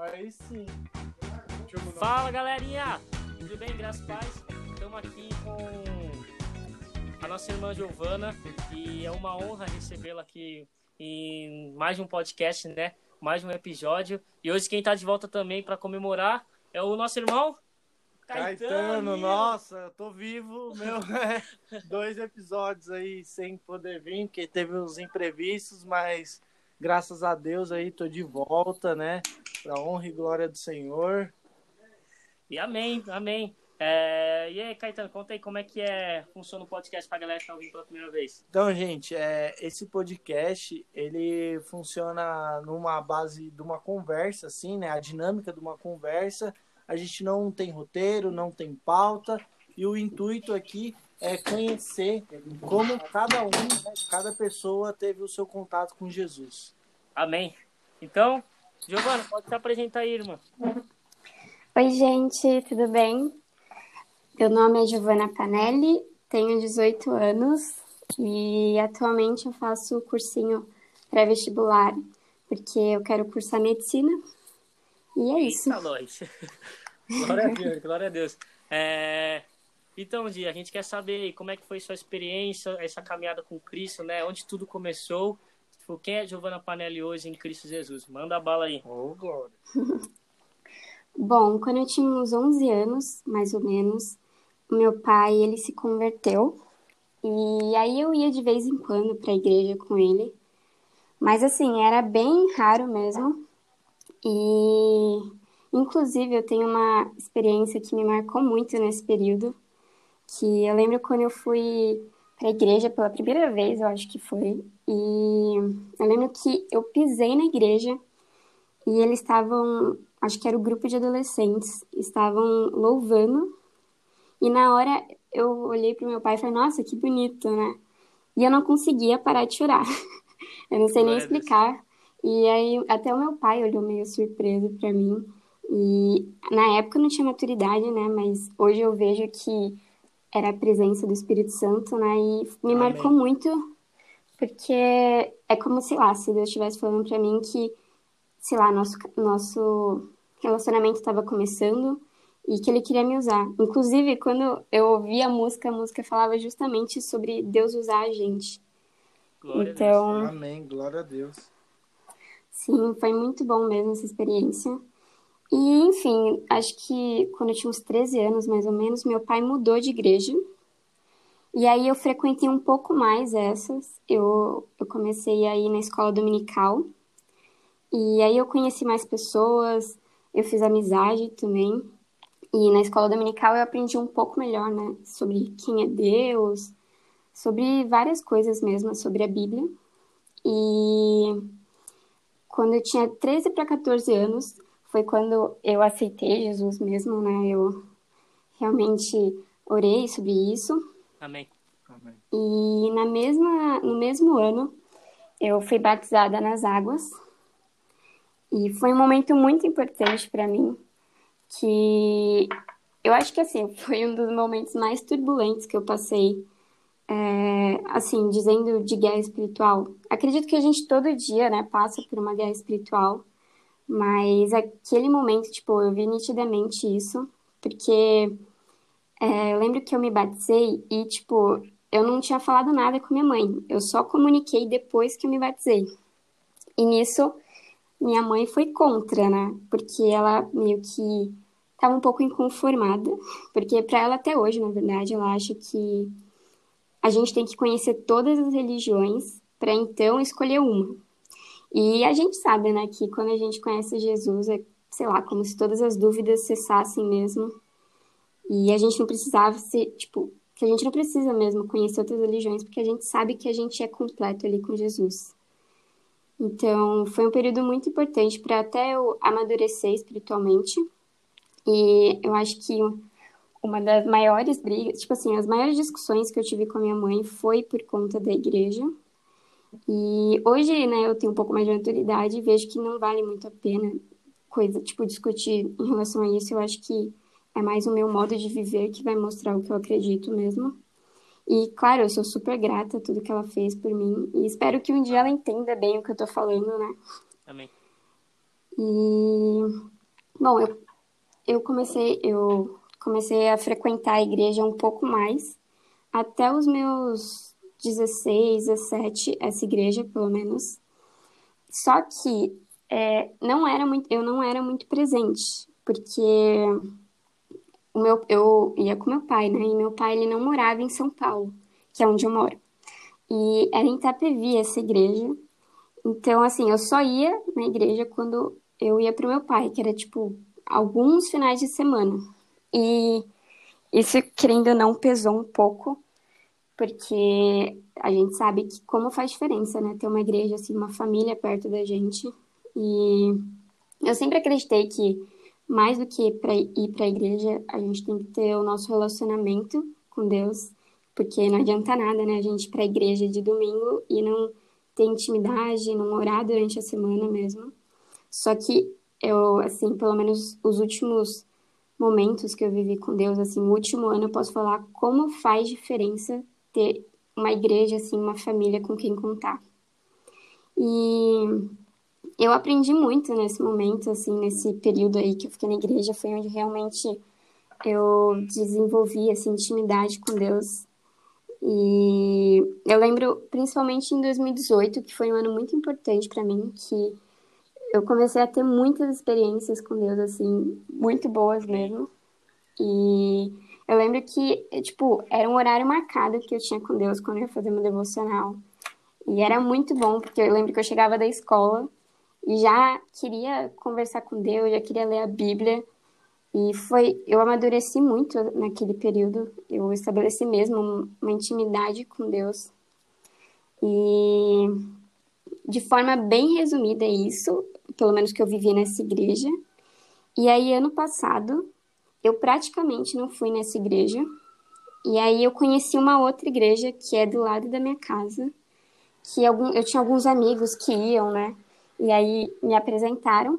Aí sim. Fala galerinha! Tudo bem? Graças a paz. Estamos aqui com a nossa irmã Giovana e é uma honra recebê-la aqui em mais um podcast, né? Mais um episódio. E hoje quem está de volta também para comemorar é o nosso irmão Caetano, Caetano. nossa, eu tô vivo, meu. é, dois episódios aí sem poder vir, porque teve uns imprevistos, mas graças a Deus aí tô de volta, né? Pra honra e glória do Senhor. E amém, amém. É, E aí, Caetano, conta aí como é que é, funciona o podcast pra galera que tá ouvindo pela primeira vez. Então, gente, é, esse podcast, ele funciona numa base de uma conversa, assim, né? A dinâmica de uma conversa. A gente não tem roteiro, não tem pauta. E o intuito aqui é conhecer como cada um, né, cada pessoa teve o seu contato com Jesus. Amém. Então, Giovana, pode se apresentar aí, irmã. Oi, gente, tudo bem? Meu nome é Giovana Panelli, tenho 18 anos e atualmente eu faço o cursinho pré-vestibular porque eu quero cursar medicina. E é isso. Eita, nós. glória a Deus, glória a Deus. É, Então, Di, a gente quer saber como é que foi sua experiência, essa caminhada com Cristo, né? Onde tudo começou. Tipo, Quem é Giovana Panelli hoje em Cristo Jesus? Manda a bala aí. Oh, glória. Bom, quando eu tinha uns 11 anos, mais ou menos, o meu pai, ele se converteu. E aí eu ia de vez em quando para a igreja com ele. Mas assim, era bem raro mesmo. E inclusive eu tenho uma experiência que me marcou muito nesse período, que eu lembro quando eu fui para a igreja pela primeira vez, eu acho que foi. E eu lembro que eu pisei na igreja e eles estavam, acho que era o grupo de adolescentes, estavam louvando. E na hora eu olhei pro meu pai e falei, nossa, que bonito, né? E eu não conseguia parar de chorar. Eu não sei nem explicar. E aí até o meu pai olhou meio surpreso pra mim. E na época eu não tinha maturidade, né? Mas hoje eu vejo que era a presença do Espírito Santo, né? E me Amém. marcou muito, porque é como, sei lá, se Deus estivesse falando pra mim que, sei lá, nosso, nosso relacionamento estava começando e que ele queria me usar. Inclusive, quando eu ouvi a música, a música falava justamente sobre Deus usar a gente. Glória a Deus. Então, Amém, glória a Deus. Sim, foi muito bom mesmo essa experiência. E, enfim, acho que quando eu tinha uns 13 anos, mais ou menos, meu pai mudou de igreja. E aí eu frequentei um pouco mais essas. Eu, eu comecei a ir na escola dominical. E aí eu conheci mais pessoas, eu fiz amizade também. E na escola dominical eu aprendi um pouco melhor, né, sobre quem é Deus, sobre várias coisas mesmo, sobre a Bíblia. E quando eu tinha 13 para 14 anos, foi quando eu aceitei Jesus mesmo, né? Eu realmente orei sobre isso. Amém. Amém. E na mesma, no mesmo ano, eu fui batizada nas águas. E foi um momento muito importante para mim, que eu acho que assim, foi um dos momentos mais turbulentos que eu passei, é, assim, dizendo de guerra espiritual. Acredito que a gente todo dia, né, passa por uma guerra espiritual, mas aquele momento, tipo, eu vi nitidamente isso, porque é, eu lembro que eu me batizei e, tipo, eu não tinha falado nada com minha mãe. Eu só comuniquei depois que eu me batizei. E nisso, minha mãe foi contra, né? Porque ela meio que estava um pouco inconformada. Porque para ela até hoje, na verdade, ela acha que a gente tem que conhecer todas as religiões para então escolher uma. E a gente sabe, né, que quando a gente conhece Jesus, é, sei lá, como se todas as dúvidas cessassem mesmo. E a gente não precisava ser, tipo, que a gente não precisa mesmo conhecer outras religiões, porque a gente sabe que a gente é completo ali com Jesus. Então, foi um período muito importante para até eu amadurecer espiritualmente. E eu acho que uma das maiores brigas, tipo assim, as maiores discussões que eu tive com a minha mãe foi por conta da igreja. E hoje, né, eu tenho um pouco mais de maturidade e vejo que não vale muito a pena coisa, tipo, discutir em relação a isso. Eu acho que é mais o meu modo de viver que vai mostrar o que eu acredito mesmo. E, claro, eu sou super grata a tudo que ela fez por mim. E espero que um dia ela entenda bem o que eu tô falando, né? Amém. E Bom, eu, eu comecei eu comecei a frequentar a igreja um pouco mais até os meus 16, 17, essa igreja, pelo menos. Só que é, não era muito, eu não era muito presente, porque o meu, eu ia com meu pai, né? E meu pai ele não morava em São Paulo, que é onde eu moro. E era em Itapevi essa igreja. Então, assim, eu só ia na igreja quando eu ia pro meu pai, que era tipo alguns finais de semana. E isso, querendo ou não, pesou um pouco, porque a gente sabe que como faz diferença, né? Ter uma igreja, assim, uma família perto da gente. E eu sempre acreditei que mais do que para ir para a igreja, a gente tem que ter o nosso relacionamento com Deus, porque não adianta nada, né? A gente ir para a igreja de domingo e não ter intimidade, não orar durante a semana mesmo. Só que eu, assim, pelo menos os últimos momentos que eu vivi com Deus, assim, o último ano eu posso falar como faz diferença ter uma igreja, assim, uma família com quem contar. E eu aprendi muito nesse momento, assim, nesse período aí que eu fiquei na igreja, foi onde realmente eu desenvolvi essa intimidade com Deus. E eu lembro, principalmente em 2018, que foi um ano muito importante para mim, que eu comecei a ter muitas experiências com Deus, assim, muito boas mesmo. E eu lembro que, tipo, era um horário marcado que eu tinha com Deus quando eu ia fazer meu devocional. E era muito bom, porque eu lembro que eu chegava da escola e já queria conversar com Deus, já queria ler a Bíblia. E foi, eu amadureci muito naquele período. Eu estabeleci mesmo uma intimidade com Deus. E de forma bem resumida é isso, pelo menos que eu vivi nessa igreja. E aí ano passado eu praticamente não fui nessa igreja. E aí eu conheci uma outra igreja que é do lado da minha casa, que algum, eu tinha alguns amigos que iam, né? E aí me apresentaram.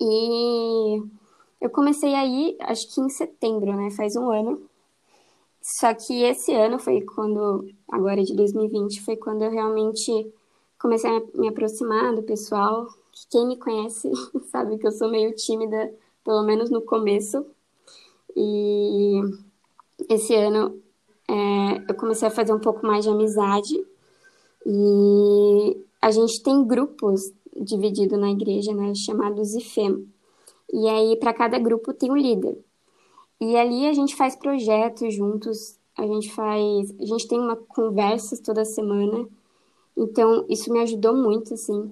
E eu comecei aí, acho que em setembro, né? Faz um ano. Só que esse ano foi quando, agora de 2020, foi quando eu realmente comecei a me aproximar do pessoal. Quem me conhece sabe que eu sou meio tímida, pelo menos no começo. E esse ano é, eu comecei a fazer um pouco mais de amizade. E a gente tem grupos divididos na igreja, né, chamados IFEM. E aí, para cada grupo tem um líder. E ali a gente faz projetos juntos, a gente faz. A gente tem uma conversas toda semana. Então, isso me ajudou muito, assim.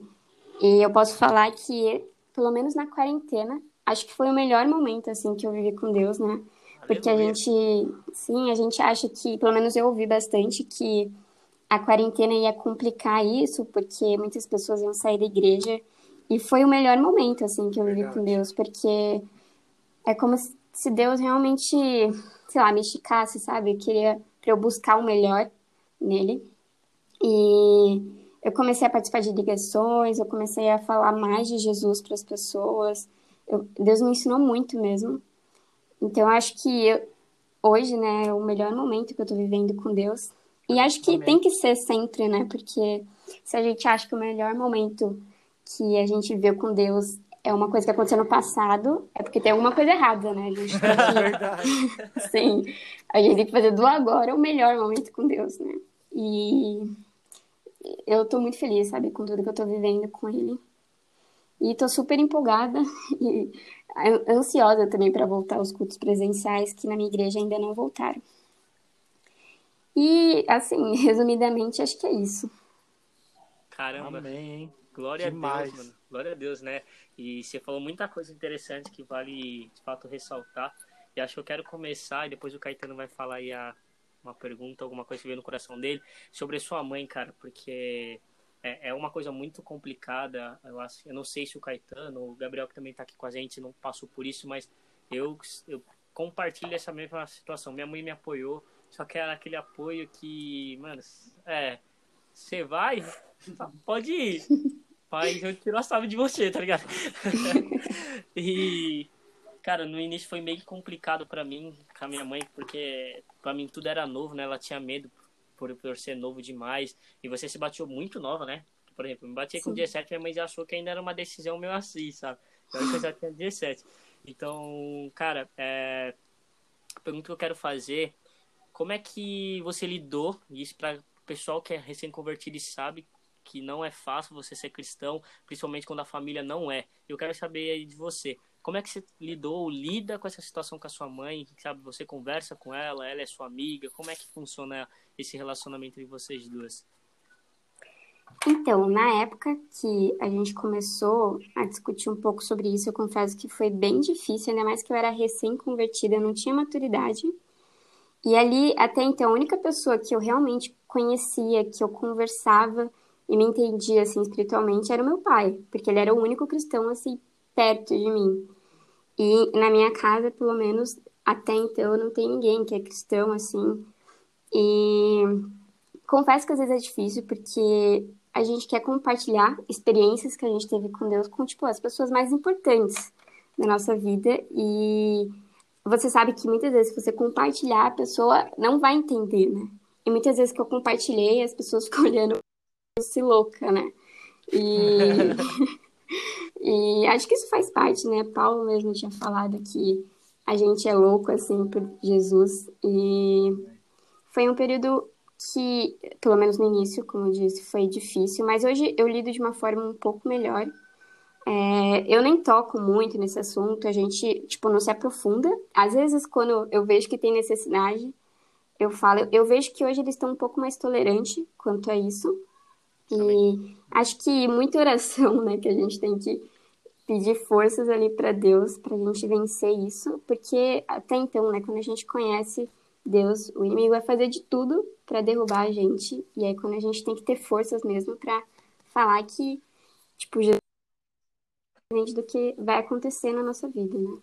E eu posso falar que, pelo menos na quarentena, acho que foi o melhor momento, assim, que eu vivi com Deus, né? Porque a gente, sim, a gente acha que, pelo menos eu ouvi bastante, que a quarentena ia complicar isso, porque muitas pessoas iam sair da igreja. E foi o melhor momento, assim, que eu vivi com Deus, porque é como se Deus realmente, sei lá, me esticasse, sabe? Eu queria para eu buscar o melhor nele. E eu comecei a participar de ligações, eu comecei a falar mais de Jesus para as pessoas. Eu, Deus me ensinou muito mesmo. Então, eu acho que eu, hoje, né, é o melhor momento que eu estou vivendo com Deus. E acho que Amém. tem que ser sempre, né? Porque se a gente acha que o melhor momento que a gente vê com Deus é uma coisa que aconteceu no passado, é porque tem alguma coisa errada, né? A gente tem que... Verdade. Sim. A gente tem que fazer do agora o melhor momento com Deus, né? E eu tô muito feliz, sabe, com tudo que eu tô vivendo com ele. E tô super empolgada e ansiosa também para voltar aos cultos presenciais que na minha igreja ainda não voltaram. E, assim, resumidamente, acho que é isso. Caramba. Amém. Glória Demais. a Deus, mano. Glória a Deus, né? E você falou muita coisa interessante que vale, de fato, ressaltar. E acho que eu quero começar, e depois o Caetano vai falar aí a, uma pergunta, alguma coisa que veio no coração dele, sobre a sua mãe, cara, porque é, é uma coisa muito complicada. Eu, acho, eu não sei se o Caetano, o Gabriel que também está aqui com a gente, não passou por isso, mas eu, eu compartilho essa mesma situação. Minha mãe me apoiou, só que era aquele apoio que, mano, é, você vai, pode ir. Mas eu tiro a chave de você, tá ligado? e, cara, no início foi meio complicado para mim, com a minha mãe, porque para mim tudo era novo, né? Ela tinha medo por, por ser novo demais. E você se bateu muito nova, né? Por exemplo, me bati com 17, minha mãe já achou que ainda era uma decisão meio assim, sabe? Eu já tinha 17. Então, cara, é... a pergunta que eu quero fazer, como é que você lidou, isso para o pessoal que é recém-convertido e sabe que não é fácil você ser cristão, principalmente quando a família não é. Eu quero saber aí de você. Como é que você lidou, lida com essa situação com a sua mãe? Sabe, você conversa com ela, ela é sua amiga. Como é que funciona esse relacionamento entre vocês duas? Então, na época que a gente começou a discutir um pouco sobre isso, eu confesso que foi bem difícil, ainda mais que eu era recém-convertida, não tinha maturidade. E ali, até então, a única pessoa que eu realmente conhecia, que eu conversava e me entendia assim espiritualmente era o meu pai, porque ele era o único cristão assim perto de mim. E na minha casa, pelo menos até então, não tem ninguém que é cristão assim. E confesso que às vezes é difícil porque a gente quer compartilhar experiências que a gente teve com Deus com tipo as pessoas mais importantes da nossa vida e você sabe que muitas vezes se você compartilhar a pessoa não vai entender, né? E muitas vezes que eu compartilhei as pessoas ficam olhando se louca, né? E E acho que isso faz parte, né? Paulo mesmo tinha falado que a gente é louco, assim, por Jesus. E foi um período que, pelo menos no início, como eu disse, foi difícil, mas hoje eu lido de uma forma um pouco melhor. É, eu nem toco muito nesse assunto, a gente, tipo, não se aprofunda. Às vezes, quando eu vejo que tem necessidade, eu falo. Eu vejo que hoje eles estão um pouco mais tolerantes quanto a isso. E acho que muita oração, né, que a gente tem que pedir forças ali para Deus para a gente vencer isso, porque até então, né, quando a gente conhece Deus, o inimigo vai fazer de tudo para derrubar a gente, e aí quando a gente tem que ter forças mesmo para falar que, tipo, Jesus é do que vai acontecer na nossa vida, né?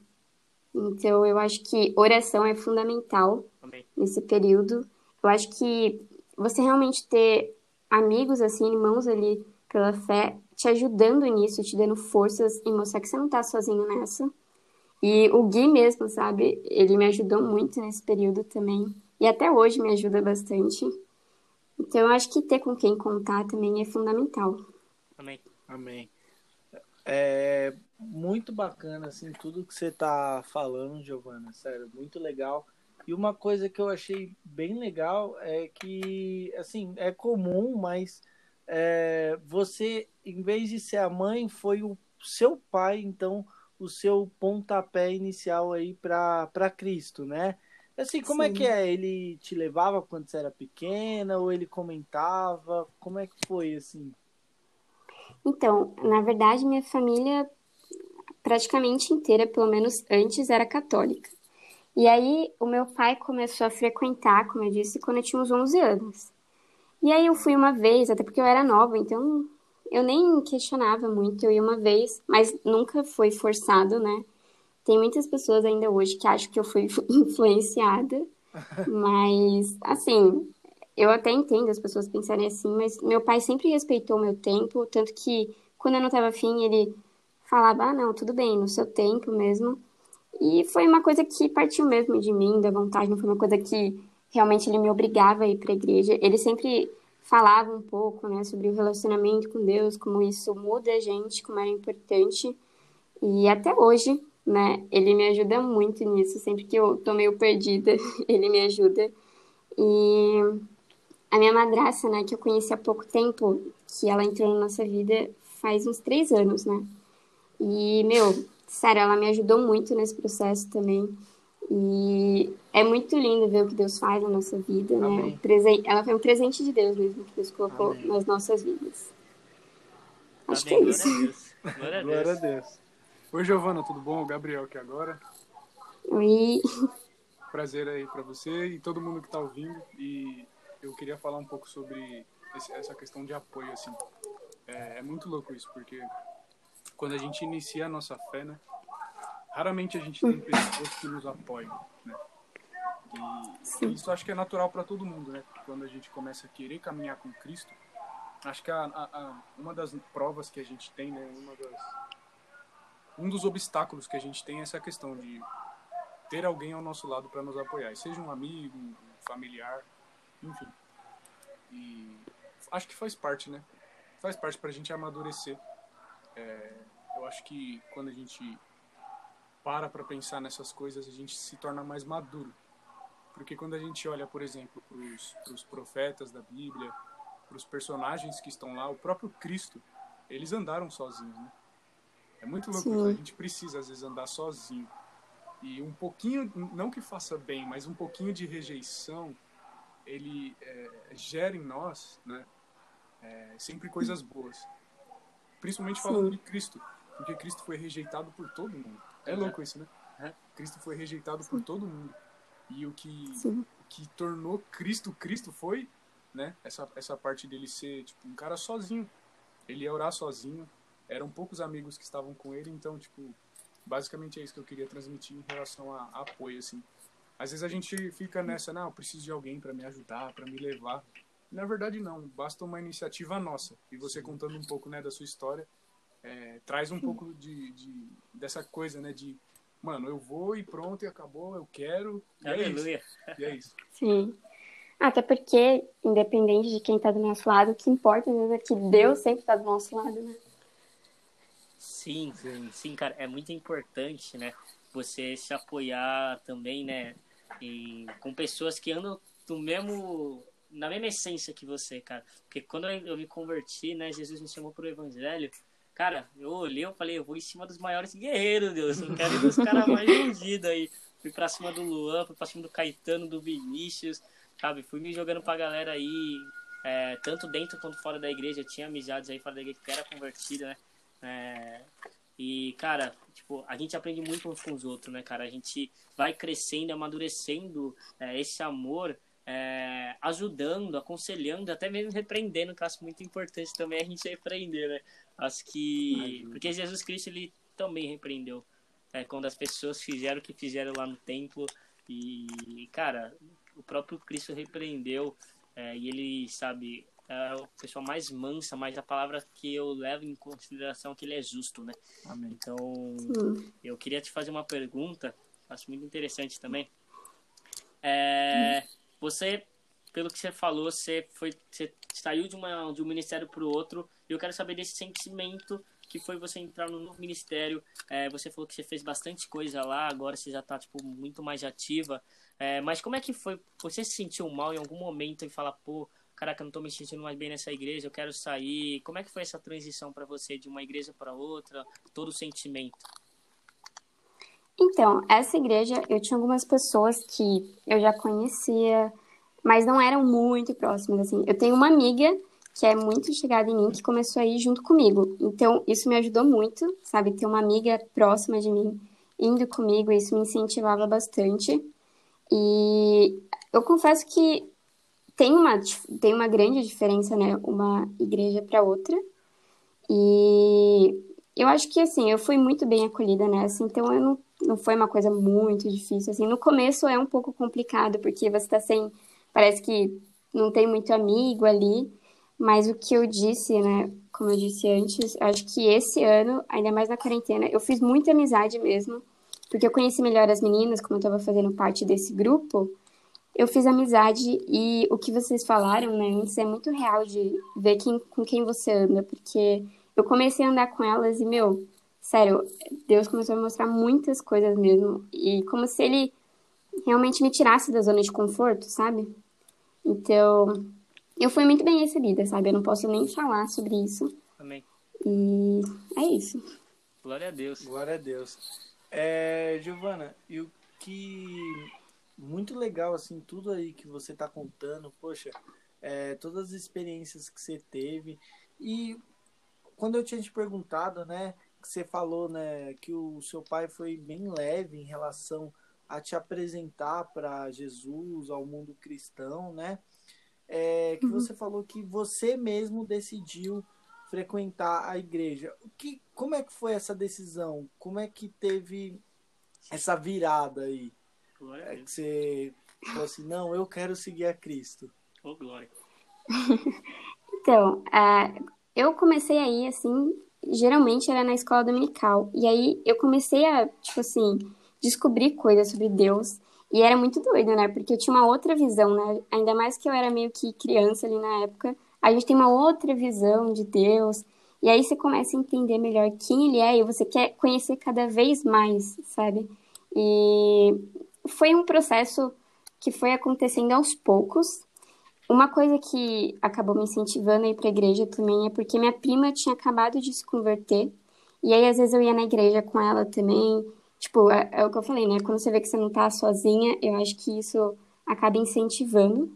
Então, eu acho que oração é fundamental Amém. nesse período. Eu acho que você realmente ter amigos, assim, irmãos ali pela fé, te ajudando nisso, te dando forças e mostrar que você não tá sozinho nessa. E o Gui mesmo, sabe? Ele me ajudou muito nesse período também. E até hoje me ajuda bastante. Então eu acho que ter com quem contar também é fundamental. Amém. Amém. É muito bacana, assim, tudo que você tá falando, Giovana. Sério, muito legal. E uma coisa que eu achei bem legal é que, assim, é comum, mas é, você, em vez de ser a mãe, foi o seu pai, então, o seu pontapé inicial aí para Cristo, né? Assim, como Sim. é que é? Ele te levava quando você era pequena ou ele comentava? Como é que foi, assim? Então, na verdade, minha família praticamente inteira, pelo menos antes, era católica. E aí o meu pai começou a frequentar, como eu disse, quando eu tinha uns 11 anos. E aí eu fui uma vez, até porque eu era nova, então eu nem questionava muito, eu ia uma vez, mas nunca foi forçado, né? Tem muitas pessoas ainda hoje que acham que eu fui influenciada, mas assim, eu até entendo as pessoas pensarem assim, mas meu pai sempre respeitou o meu tempo, tanto que quando eu não estava afim, ele falava, ah, não, tudo bem, no seu tempo mesmo. E foi uma coisa que partiu mesmo de mim, da vontade, não foi uma coisa que realmente ele me obrigava a ir para a igreja. Ele sempre falava um pouco, né, sobre o relacionamento com Deus, como isso muda a gente, como era importante. E até hoje, né, ele me ajuda muito nisso. Sempre que eu tô meio perdida, ele me ajuda. E a minha madraça, né, que eu conheci há pouco tempo, que ela entrou na nossa vida faz uns três anos, né? E, meu, sério, ela me ajudou muito nesse processo também. E é muito lindo ver o que Deus faz na nossa vida, né? Amém. né? Ela foi um presente de Deus mesmo que Deus colocou Amém. nas nossas vidas. Acho Amém. que é isso. Glória a Deus. Glória a Deus. Oi, Giovana, tudo bom? O Gabriel aqui agora. Oi. Prazer aí para você e todo mundo que tá ouvindo. E eu queria falar um pouco sobre essa questão de apoio, assim. É, é muito louco isso, porque quando a gente inicia a nossa fé, né? Raramente a gente tem pessoas que nos apoiam, né? E isso acho que é natural para todo mundo, né? Quando a gente começa a querer caminhar com Cristo, acho que a, a, a, uma das provas que a gente tem, né? Uma das, um dos obstáculos que a gente tem é essa questão de ter alguém ao nosso lado para nos apoiar, seja um amigo, um familiar, enfim. E acho que faz parte, né? Faz parte para a gente amadurecer é, eu acho que quando a gente para para pensar nessas coisas, a gente se torna mais maduro. Porque quando a gente olha, por exemplo, para os profetas da Bíblia, para os personagens que estão lá, o próprio Cristo, eles andaram sozinhos, né? É muito louco. A gente precisa, às vezes, andar sozinho. E um pouquinho, não que faça bem, mas um pouquinho de rejeição, ele é, gera em nós, né? É, sempre coisas boas. Principalmente falando Sim. de Cristo. Porque Cristo foi rejeitado por todo mundo. É louco isso, né? É. Cristo foi rejeitado Sim. por todo mundo. E o que, o que tornou Cristo Cristo foi, né? Essa, essa parte dele ser tipo um cara sozinho. Ele ia orar sozinho. Eram poucos amigos que estavam com ele, então tipo, basicamente é isso que eu queria transmitir em relação a, a apoio assim. Às vezes a gente fica nessa, não, eu preciso de alguém para me ajudar, para me levar. Na verdade não, basta uma iniciativa nossa. E você contando um pouco, né, da sua história, é, traz um pouco de, de, dessa coisa, né, de mano, eu vou e pronto, e acabou, eu quero. E Aleluia. É isso. E é isso. Sim. Até porque, independente de quem tá do nosso lado, o que importa mesmo é que Deus sempre tá do nosso lado, né? Sim, sim, sim, cara, é muito importante, né? Você se apoiar também, né? E com pessoas que andam do mesmo na mesma essência que você, cara. Porque quando eu me converti, né, Jesus me chamou pro evangelho, Cara, eu olhei, eu falei, eu vou em cima dos maiores guerreiros, Deus. Eu quero ir dos caras mais ungidos aí. Fui pra cima do Luan, fui pra cima do Caetano, do Vinícius, sabe? Fui me jogando pra galera aí, é, tanto dentro quanto fora da igreja. Eu tinha amizades aí fora da igreja que era convertida, né? É, e, cara, tipo, a gente aprende muito uns com os outros, né, cara? A gente vai crescendo, amadurecendo é, esse amor é, ajudando, aconselhando, até mesmo repreendendo, que eu acho muito importante também a gente repreender, né? Acho que. Porque Jesus Cristo ele também repreendeu. É, quando as pessoas fizeram o que fizeram lá no templo. E, cara, o próprio Cristo repreendeu. É, e ele, sabe, é o pessoa mais mansa, mas a palavra que eu levo em consideração é que ele é justo, né? Amém. Então, eu queria te fazer uma pergunta, acho muito interessante também. É, você, pelo que você falou, você foi, você saiu de, uma, de um ministério para o outro. E eu quero saber desse sentimento que foi você entrar no novo ministério. É, você falou que você fez bastante coisa lá, agora você já está tipo, muito mais ativa. É, mas como é que foi? Você se sentiu mal em algum momento e falar, pô, caraca, eu não estou me sentindo mais bem nessa igreja, eu quero sair. Como é que foi essa transição para você de uma igreja para outra? Todo o sentimento? Então, essa igreja, eu tinha algumas pessoas que eu já conhecia, mas não eram muito próximas, assim. Eu tenho uma amiga que é muito chegada em mim, que começou a ir junto comigo. Então, isso me ajudou muito, sabe? Ter uma amiga próxima de mim, indo comigo, isso me incentivava bastante. E eu confesso que tem uma, tem uma grande diferença, né? Uma igreja para outra. E eu acho que, assim, eu fui muito bem acolhida nessa, então eu não não foi uma coisa muito difícil, assim. No começo é um pouco complicado, porque você tá sem... Parece que não tem muito amigo ali, mas o que eu disse, né, como eu disse antes, acho que esse ano, ainda mais na quarentena, eu fiz muita amizade mesmo, porque eu conheci melhor as meninas, como eu tava fazendo parte desse grupo, eu fiz amizade e o que vocês falaram, né, antes é muito real de ver quem, com quem você anda, porque eu comecei a andar com elas e, meu, sério, Deus começou a me mostrar muitas coisas mesmo. E como se ele realmente me tirasse da zona de conforto, sabe? Então, eu fui muito bem recebida, sabe? Eu não posso nem falar sobre isso. Amém. E é isso. Glória a Deus. Glória a Deus. É, Giovana, e o que muito legal, assim, tudo aí que você tá contando, poxa, é, todas as experiências que você teve. E quando eu tinha te perguntado, né, você falou, né, que o seu pai foi bem leve em relação a te apresentar para Jesus, ao mundo cristão, né? É, que uhum. você falou que você mesmo decidiu frequentar a igreja. O que, como é que foi essa decisão? Como é que teve essa virada aí? Glória é que você falou assim, não, eu quero seguir a Cristo. Oh, glória. então, uh, eu comecei aí, assim, geralmente era na escola dominical. E aí eu comecei a, tipo assim, descobrir coisas sobre Deus. E era muito doido, né? Porque eu tinha uma outra visão, né? Ainda mais que eu era meio que criança ali na época. A gente tem uma outra visão de Deus. E aí você começa a entender melhor quem ele é e você quer conhecer cada vez mais, sabe? E foi um processo que foi acontecendo aos poucos. Uma coisa que acabou me incentivando a ir para a igreja também é porque minha prima tinha acabado de se converter. E aí, às vezes, eu ia na igreja com ela também. Tipo, é, é o que eu falei, né? Quando você vê que você não tá sozinha, eu acho que isso acaba incentivando.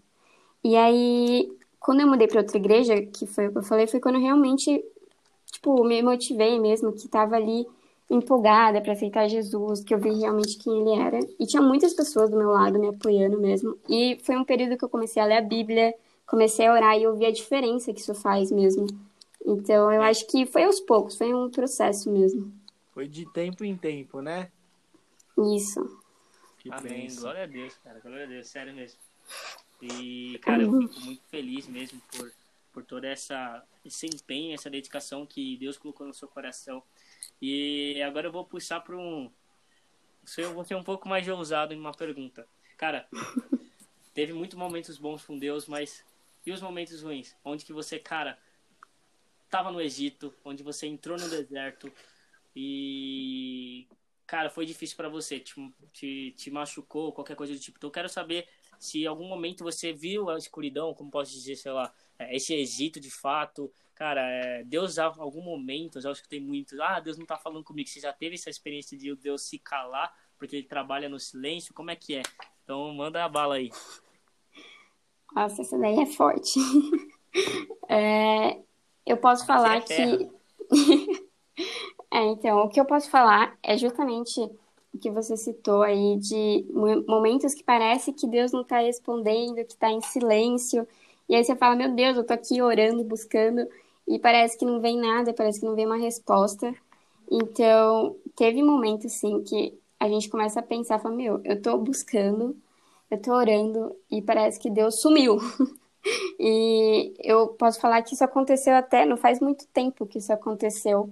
E aí, quando eu mudei para outra igreja, que foi o que eu falei, foi quando eu realmente, tipo, me motivei mesmo, que tava ali empolgada para aceitar Jesus, que eu vi realmente quem ele era. E tinha muitas pessoas do meu lado me apoiando mesmo. E foi um período que eu comecei a ler a Bíblia, comecei a orar e eu vi a diferença que isso faz mesmo. Então, eu acho que foi aos poucos, foi um processo mesmo. Foi de tempo em tempo, né? Isso. Que Amém. Pensa. Glória a Deus, cara. Glória a Deus, sério mesmo. E, cara, eu fico muito feliz mesmo por, por toda essa esse empenho, essa dedicação que Deus colocou no seu coração. E agora eu vou puxar para um. Eu vou ser um pouco mais ousado em uma pergunta. Cara, teve muitos momentos bons com Deus, mas e os momentos ruins? Onde que você, cara, tava no Egito, onde você entrou no deserto e cara, foi difícil para você, te, te, te, machucou, qualquer coisa do tipo. Então eu quero saber se em algum momento você viu a escuridão, como posso dizer, sei lá, é, esse Egito de fato. Cara, é, Deus, algum momento, eu já escutei muito, ah, Deus não tá falando comigo. Você já teve essa experiência de Deus se calar, porque ele trabalha no silêncio? Como é que é? Então, manda a bala aí. Nossa, essa daí é forte. é, eu posso falar é que. é, então, o que eu posso falar é justamente o que você citou aí de momentos que parece que Deus não está respondendo, que está em silêncio. E aí você fala, meu Deus, eu tô aqui orando, buscando, e parece que não vem nada, parece que não vem uma resposta. Então, teve momentos, sim, que a gente começa a pensar, fala, meu, eu tô buscando, eu tô orando, e parece que Deus sumiu. e eu posso falar que isso aconteceu até, não faz muito tempo que isso aconteceu.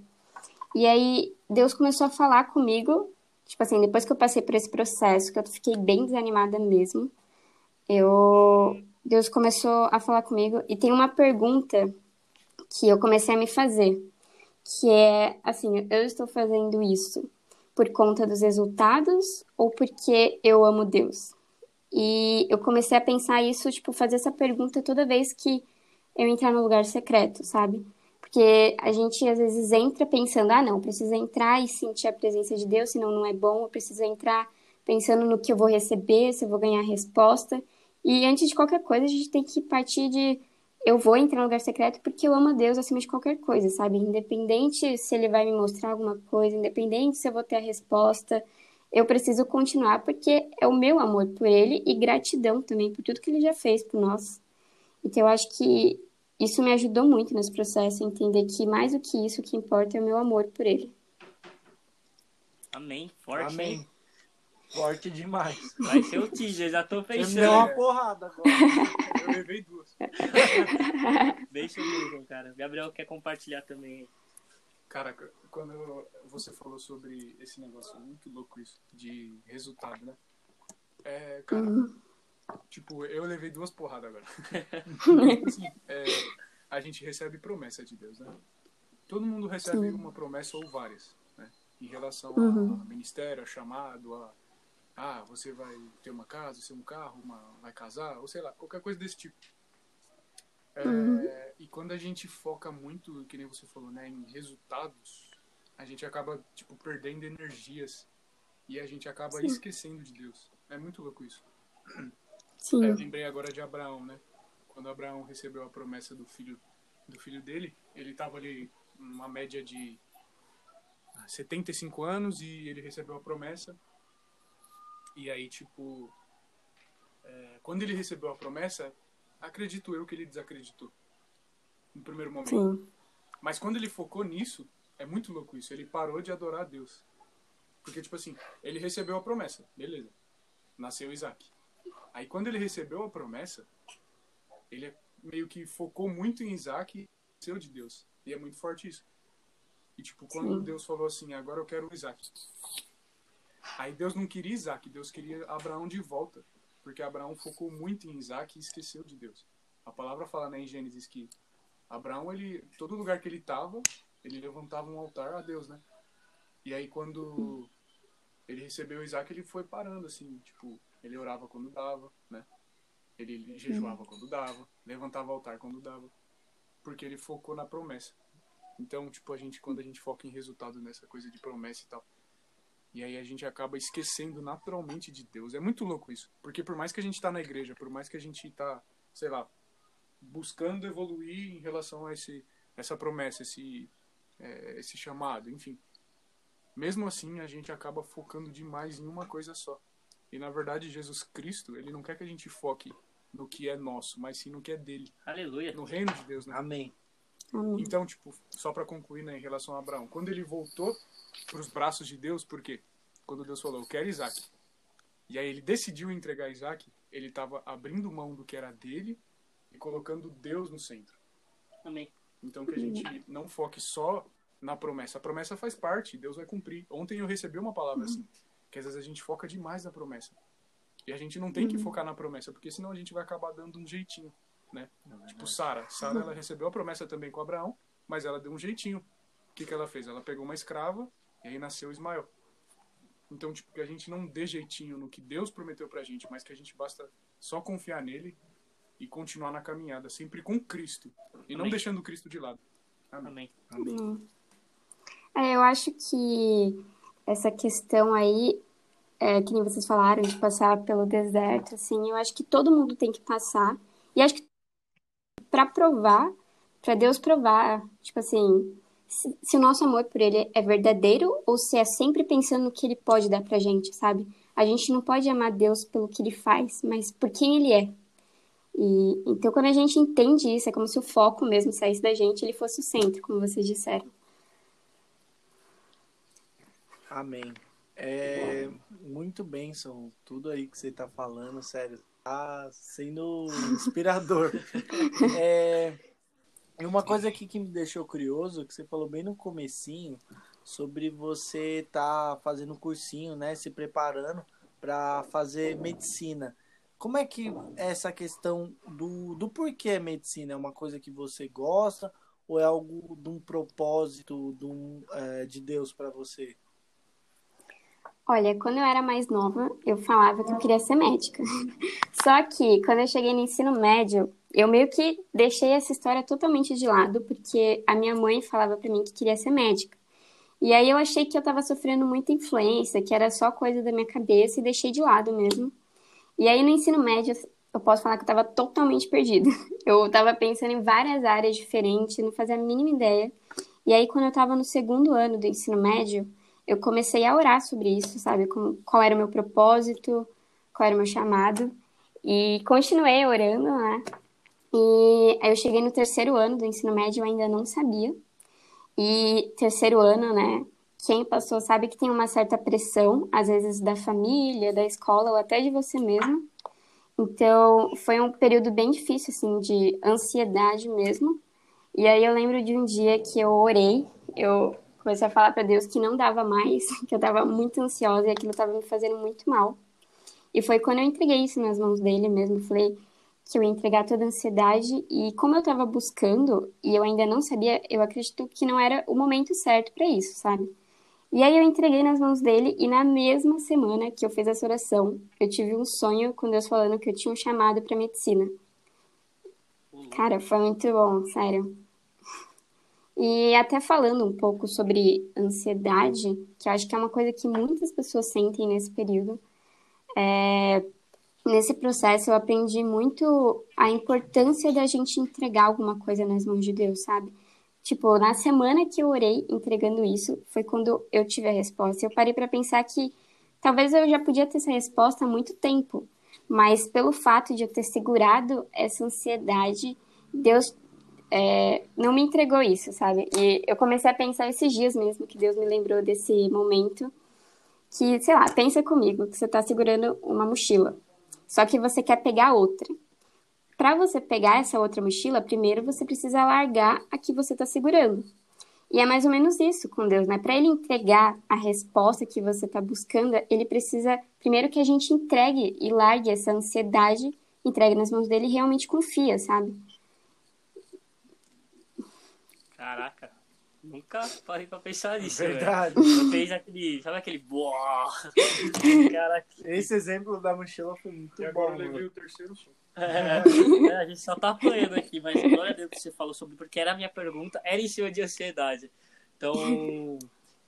E aí, Deus começou a falar comigo, tipo assim, depois que eu passei por esse processo, que eu fiquei bem desanimada mesmo, eu Deus começou a falar comigo e tem uma pergunta que eu comecei a me fazer, que é assim, eu estou fazendo isso por conta dos resultados ou porque eu amo Deus? E eu comecei a pensar isso, tipo, fazer essa pergunta toda vez que eu entrar no lugar secreto, sabe? Porque a gente às vezes entra pensando, ah, não, precisa entrar e sentir a presença de Deus, senão não é bom, eu preciso entrar pensando no que eu vou receber, se eu vou ganhar resposta. E antes de qualquer coisa, a gente tem que partir de eu vou entrar no lugar secreto porque eu amo a Deus acima de qualquer coisa, sabe? Independente se ele vai me mostrar alguma coisa, independente se eu vou ter a resposta, eu preciso continuar porque é o meu amor por ele e gratidão também por tudo que ele já fez por nós. Então eu acho que isso me ajudou muito nesse processo, entender que mais do que isso, o que importa é o meu amor por ele. Amém. Forte. Amém. Forte demais. Vai ser o teaser, já tô me deu uma porrada agora. Eu levei duas. Deixa eu cara. Gabriel quer compartilhar também. Cara, quando você falou sobre esse negócio, muito louco isso, de resultado, né? É, cara, uhum. tipo, eu levei duas porradas agora. Assim, é, a gente recebe promessa de Deus, né? Todo mundo recebe Sim. uma promessa ou várias, né? Em relação uhum. ao ministério, a chamado, a ah, você vai ter uma casa, ser um carro, uma, vai casar, ou sei lá, qualquer coisa desse tipo. É, uhum. E quando a gente foca muito, que nem você falou, né, em resultados, a gente acaba, tipo, perdendo energias e a gente acaba Sim. esquecendo de Deus. É muito louco isso. Sim. É, lembrei agora de Abraão, né? Quando Abraão recebeu a promessa do filho do filho dele, ele estava ali uma média de 75 anos e ele recebeu a promessa e aí, tipo, é, quando ele recebeu a promessa, acredito eu que ele desacreditou. No primeiro momento. Sim. Mas quando ele focou nisso, é muito louco isso. Ele parou de adorar a Deus. Porque, tipo assim, ele recebeu a promessa, beleza. Nasceu Isaac. Aí quando ele recebeu a promessa, ele meio que focou muito em Isaac e seu de Deus. E é muito forte isso. E tipo, quando Sim. Deus falou assim, agora eu quero o Isaac. Aí Deus não queria Isaac, Deus queria Abraão de volta. Porque Abraão focou muito em Isaac e esqueceu de Deus. A palavra fala né, em Gênesis que Abraão, ele, todo lugar que ele estava, ele levantava um altar a Deus, né? E aí quando ele recebeu Isaac, ele foi parando, assim, tipo, ele orava quando dava, né? Ele jejuava quando dava, levantava altar quando dava, porque ele focou na promessa. Então, tipo, a gente, quando a gente foca em resultado nessa coisa de promessa e tal, e aí a gente acaba esquecendo naturalmente de Deus. É muito louco isso, porque por mais que a gente tá na igreja, por mais que a gente tá, sei lá, buscando evoluir em relação a esse, essa promessa, esse, é, esse chamado, enfim. Mesmo assim, a gente acaba focando demais em uma coisa só. E na verdade, Jesus Cristo, ele não quer que a gente foque no que é nosso, mas sim no que é dele. Aleluia. No reino de Deus, né? Amém. Amém. Então, tipo, só para concluir, né, em relação a Abraão, quando ele voltou para os braços de Deus, por quê? Quando Deus falou, eu quero Isaac. E aí ele decidiu entregar Isaac, ele estava abrindo mão do que era dele e colocando Deus no centro. Amém. Então que a gente não foque só na promessa. A promessa faz parte, Deus vai cumprir. Ontem eu recebi uma palavra assim, que às vezes a gente foca demais na promessa. E a gente não tem que focar na promessa, porque senão a gente vai acabar dando um jeitinho, né? tipo Sara. Sara ela recebeu a promessa também com Abraão, mas ela deu um jeitinho. O que, que ela fez? Ela pegou uma escrava e aí nasceu Ismael. Então, tipo, que a gente não dê jeitinho no que Deus prometeu pra gente, mas que a gente basta só confiar nele e continuar na caminhada, sempre com Cristo. E Amém. não deixando Cristo de lado. Amém. Amém. Amém. É, eu acho que essa questão aí, é, que nem vocês falaram, de passar pelo deserto, assim, eu acho que todo mundo tem que passar. E acho que para provar, para Deus provar, tipo assim, se, se, o nosso amor por Ele é verdadeiro ou se é sempre pensando no que Ele pode dar pra gente, sabe? A gente não pode amar Deus pelo que Ele faz, mas por quem Ele é. E, então, quando a gente entende isso, é como se o foco mesmo saísse da gente ele fosse o centro, como vocês disseram. Amém. É muito bem, são tudo aí que você está falando, sério, tá sendo inspirador. é, e uma coisa aqui que me deixou curioso, que você falou bem no comecinho, sobre você tá fazendo um cursinho, né, se preparando para fazer medicina. Como é que é essa questão do, do porquê medicina? É uma coisa que você gosta ou é algo de um propósito de, um, é, de Deus para você? Olha, quando eu era mais nova, eu falava que eu queria ser médica. Só que quando eu cheguei no ensino médio, eu meio que deixei essa história totalmente de lado, porque a minha mãe falava para mim que queria ser médica. E aí eu achei que eu estava sofrendo muita influência, que era só coisa da minha cabeça e deixei de lado mesmo. E aí no ensino médio, eu posso falar que eu estava totalmente perdida. Eu estava pensando em várias áreas diferentes, não fazia a mínima ideia. E aí quando eu estava no segundo ano do ensino médio, eu comecei a orar sobre isso, sabe? qual era o meu propósito, qual era o meu chamado. E continuei orando, né? E aí eu cheguei no terceiro ano do ensino médio, eu ainda não sabia. E terceiro ano, né? quem passou sabe que tem uma certa pressão, às vezes da família, da escola ou até de você mesmo. Então, foi um período bem difícil, assim, de ansiedade mesmo. E aí eu lembro de um dia que eu orei, eu comecei a falar para Deus que não dava mais, que eu estava muito ansiosa e aquilo estava me fazendo muito mal. E foi quando eu entreguei isso nas mãos dele mesmo, falei que eu ia entregar toda a ansiedade e como eu estava buscando e eu ainda não sabia, eu acredito que não era o momento certo para isso, sabe? E aí eu entreguei nas mãos dele e na mesma semana que eu fiz essa oração, eu tive um sonho com Deus falando que eu tinha um chamado para medicina. Cara, foi muito bom, sério. E até falando um pouco sobre ansiedade, que eu acho que é uma coisa que muitas pessoas sentem nesse período. É... Nesse processo eu aprendi muito a importância da gente entregar alguma coisa nas mãos de Deus, sabe? Tipo, na semana que eu orei entregando isso, foi quando eu tive a resposta. Eu parei para pensar que talvez eu já podia ter essa resposta há muito tempo, mas pelo fato de eu ter segurado essa ansiedade, Deus é, não me entregou isso, sabe? E eu comecei a pensar esses dias mesmo que Deus me lembrou desse momento. Que, sei lá, pensa comigo que você está segurando uma mochila, só que você quer pegar outra. Para você pegar essa outra mochila, primeiro você precisa largar a que você está segurando. E é mais ou menos isso com Deus, né? Para ele entregar a resposta que você está buscando, ele precisa primeiro que a gente entregue e largue essa ansiedade, entregue nas mãos dele e realmente confia, sabe? Caraca, Nunca parei pra pensar nisso, Verdade. velho. Fez aquele, sabe aquele boa? Cara, Esse exemplo da mochila foi muito E bom. agora eu levei o terceiro soco. é, é, a gente só tá apanhando aqui, mas glória a Deus que você falou sobre, porque era a minha pergunta, era em cima de ansiedade. Então,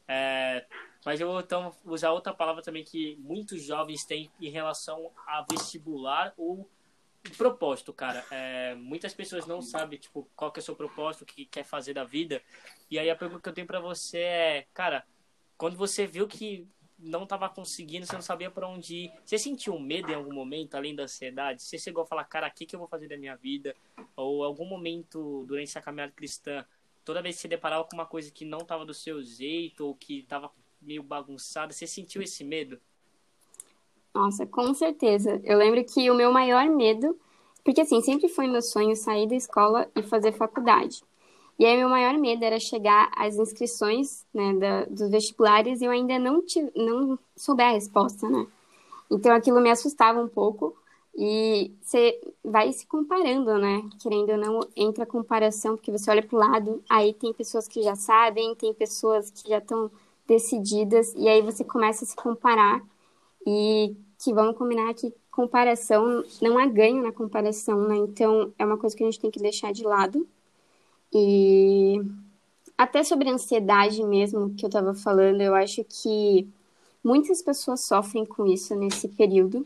é, mas eu vou então usar outra palavra também que muitos jovens têm em relação a vestibular ou propósito, cara. É, muitas pessoas não sabem, tipo, qual que é o seu propósito, o que quer fazer da vida. E aí a pergunta que eu tenho pra você é, cara, quando você viu que não tava conseguindo, você não sabia pra onde ir, você sentiu medo em algum momento, além da ansiedade? Você chegou a falar, cara, o que, que eu vou fazer da minha vida? Ou algum momento durante essa caminhada cristã, toda vez que você deparava com uma coisa que não tava do seu jeito, ou que tava meio bagunçada, você sentiu esse medo? Nossa, com certeza. Eu lembro que o meu maior medo, porque assim, sempre foi meu sonho sair da escola e fazer faculdade. E aí meu maior medo era chegar às inscrições, né, da, dos vestibulares e eu ainda não, tive, não souber a resposta, né? Então aquilo me assustava um pouco e você vai se comparando, né? Querendo ou não, entra a comparação, porque você olha pro lado, aí tem pessoas que já sabem, tem pessoas que já estão decididas, e aí você começa a se comparar e que vamos combinar que comparação não há ganho na comparação, né? Então é uma coisa que a gente tem que deixar de lado. E até sobre ansiedade mesmo que eu tava falando, eu acho que muitas pessoas sofrem com isso nesse período.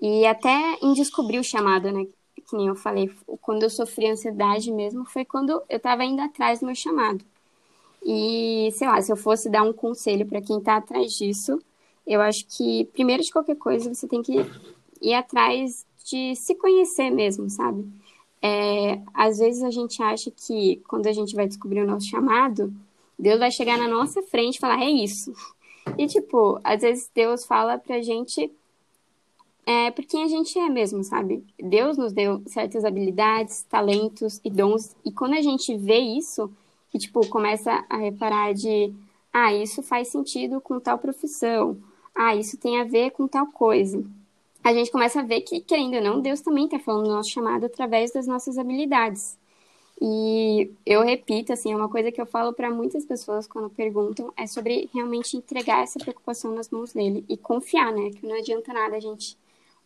E até em descobrir o chamado, né? Que nem eu falei, quando eu sofri ansiedade mesmo, foi quando eu tava indo atrás do meu chamado. E, sei lá, se eu fosse dar um conselho para quem tá atrás disso, eu acho que, primeiro de qualquer coisa, você tem que ir atrás de se conhecer mesmo, sabe? É, às vezes a gente acha que quando a gente vai descobrir o nosso chamado, Deus vai chegar na nossa frente e falar, é isso. E, tipo, às vezes Deus fala pra gente é, por quem a gente é mesmo, sabe? Deus nos deu certas habilidades, talentos e dons, e quando a gente vê isso, e, tipo, começa a reparar de, ah, isso faz sentido com tal profissão, ah, isso tem a ver com tal coisa. A gente começa a ver que, querendo ou não, Deus também está falando do nosso chamado através das nossas habilidades. E eu repito, assim, é uma coisa que eu falo para muitas pessoas quando perguntam, é sobre realmente entregar essa preocupação nas mãos dele e confiar, né? Que não adianta nada a gente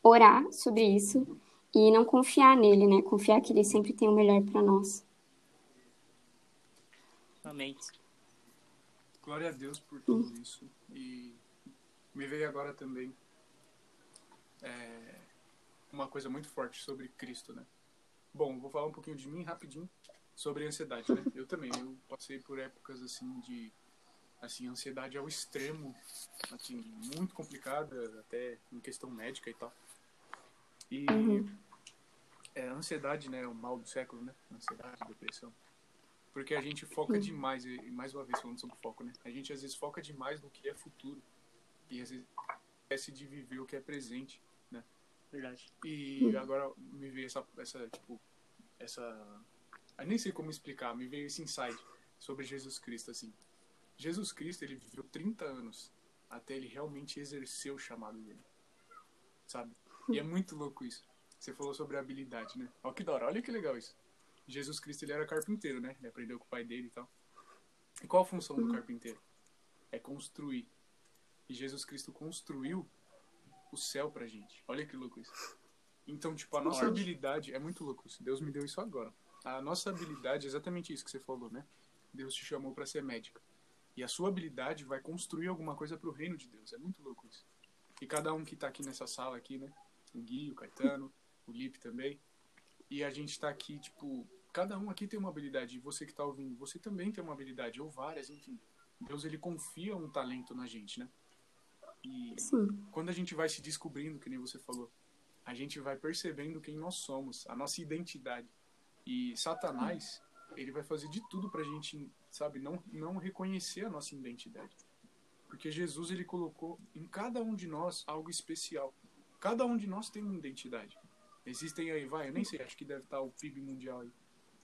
orar sobre isso e não confiar nele, né? Confiar que ele sempre tem o melhor para nós. Amém. Glória a Deus por tudo isso. E me veio agora também é, uma coisa muito forte sobre Cristo, né? Bom, vou falar um pouquinho de mim rapidinho sobre ansiedade, né? Eu também, eu passei por épocas assim de assim ansiedade ao extremo, assim muito complicada, até em questão médica e tal. E é, a ansiedade, né, é o mal do século, né? Ansiedade, depressão. Porque a gente foca demais, e mais uma vez falando sobre foco, né? A gente às vezes foca demais no que é futuro. E esquece de viver o que é presente, né? Verdade. E agora me veio essa, essa tipo, essa... Eu nem sei como explicar, me veio esse insight sobre Jesus Cristo, assim. Jesus Cristo, ele viveu 30 anos até ele realmente exercer o chamado dele, sabe? E é muito louco isso. Você falou sobre a habilidade, né? Olha que da hora, olha que legal isso. Jesus Cristo, ele era carpinteiro, né? Ele aprendeu com o pai dele e tal. E qual a função do carpinteiro? É construir. E Jesus Cristo construiu o céu pra gente. Olha que louco isso. Então, tipo, a nossa Forte. habilidade é muito louco isso. Deus me deu isso agora. A nossa habilidade é exatamente isso que você falou, né? Deus te chamou pra ser médica. E a sua habilidade vai construir alguma coisa pro reino de Deus. É muito louco isso. E cada um que tá aqui nessa sala aqui, né? O Gui, o Caetano, o Lipe também. E a gente tá aqui, tipo, cada um aqui tem uma habilidade. E você que tá ouvindo, você também tem uma habilidade, ou várias, enfim. Deus, ele confia um talento na gente, né? E Sim. quando a gente vai se descobrindo, que nem você falou, a gente vai percebendo quem nós somos, a nossa identidade. E Satanás, ele vai fazer de tudo pra gente, sabe, não, não reconhecer a nossa identidade. Porque Jesus, ele colocou em cada um de nós algo especial. Cada um de nós tem uma identidade. Existem aí, vai, eu nem sei, acho que deve estar o PIB mundial aí.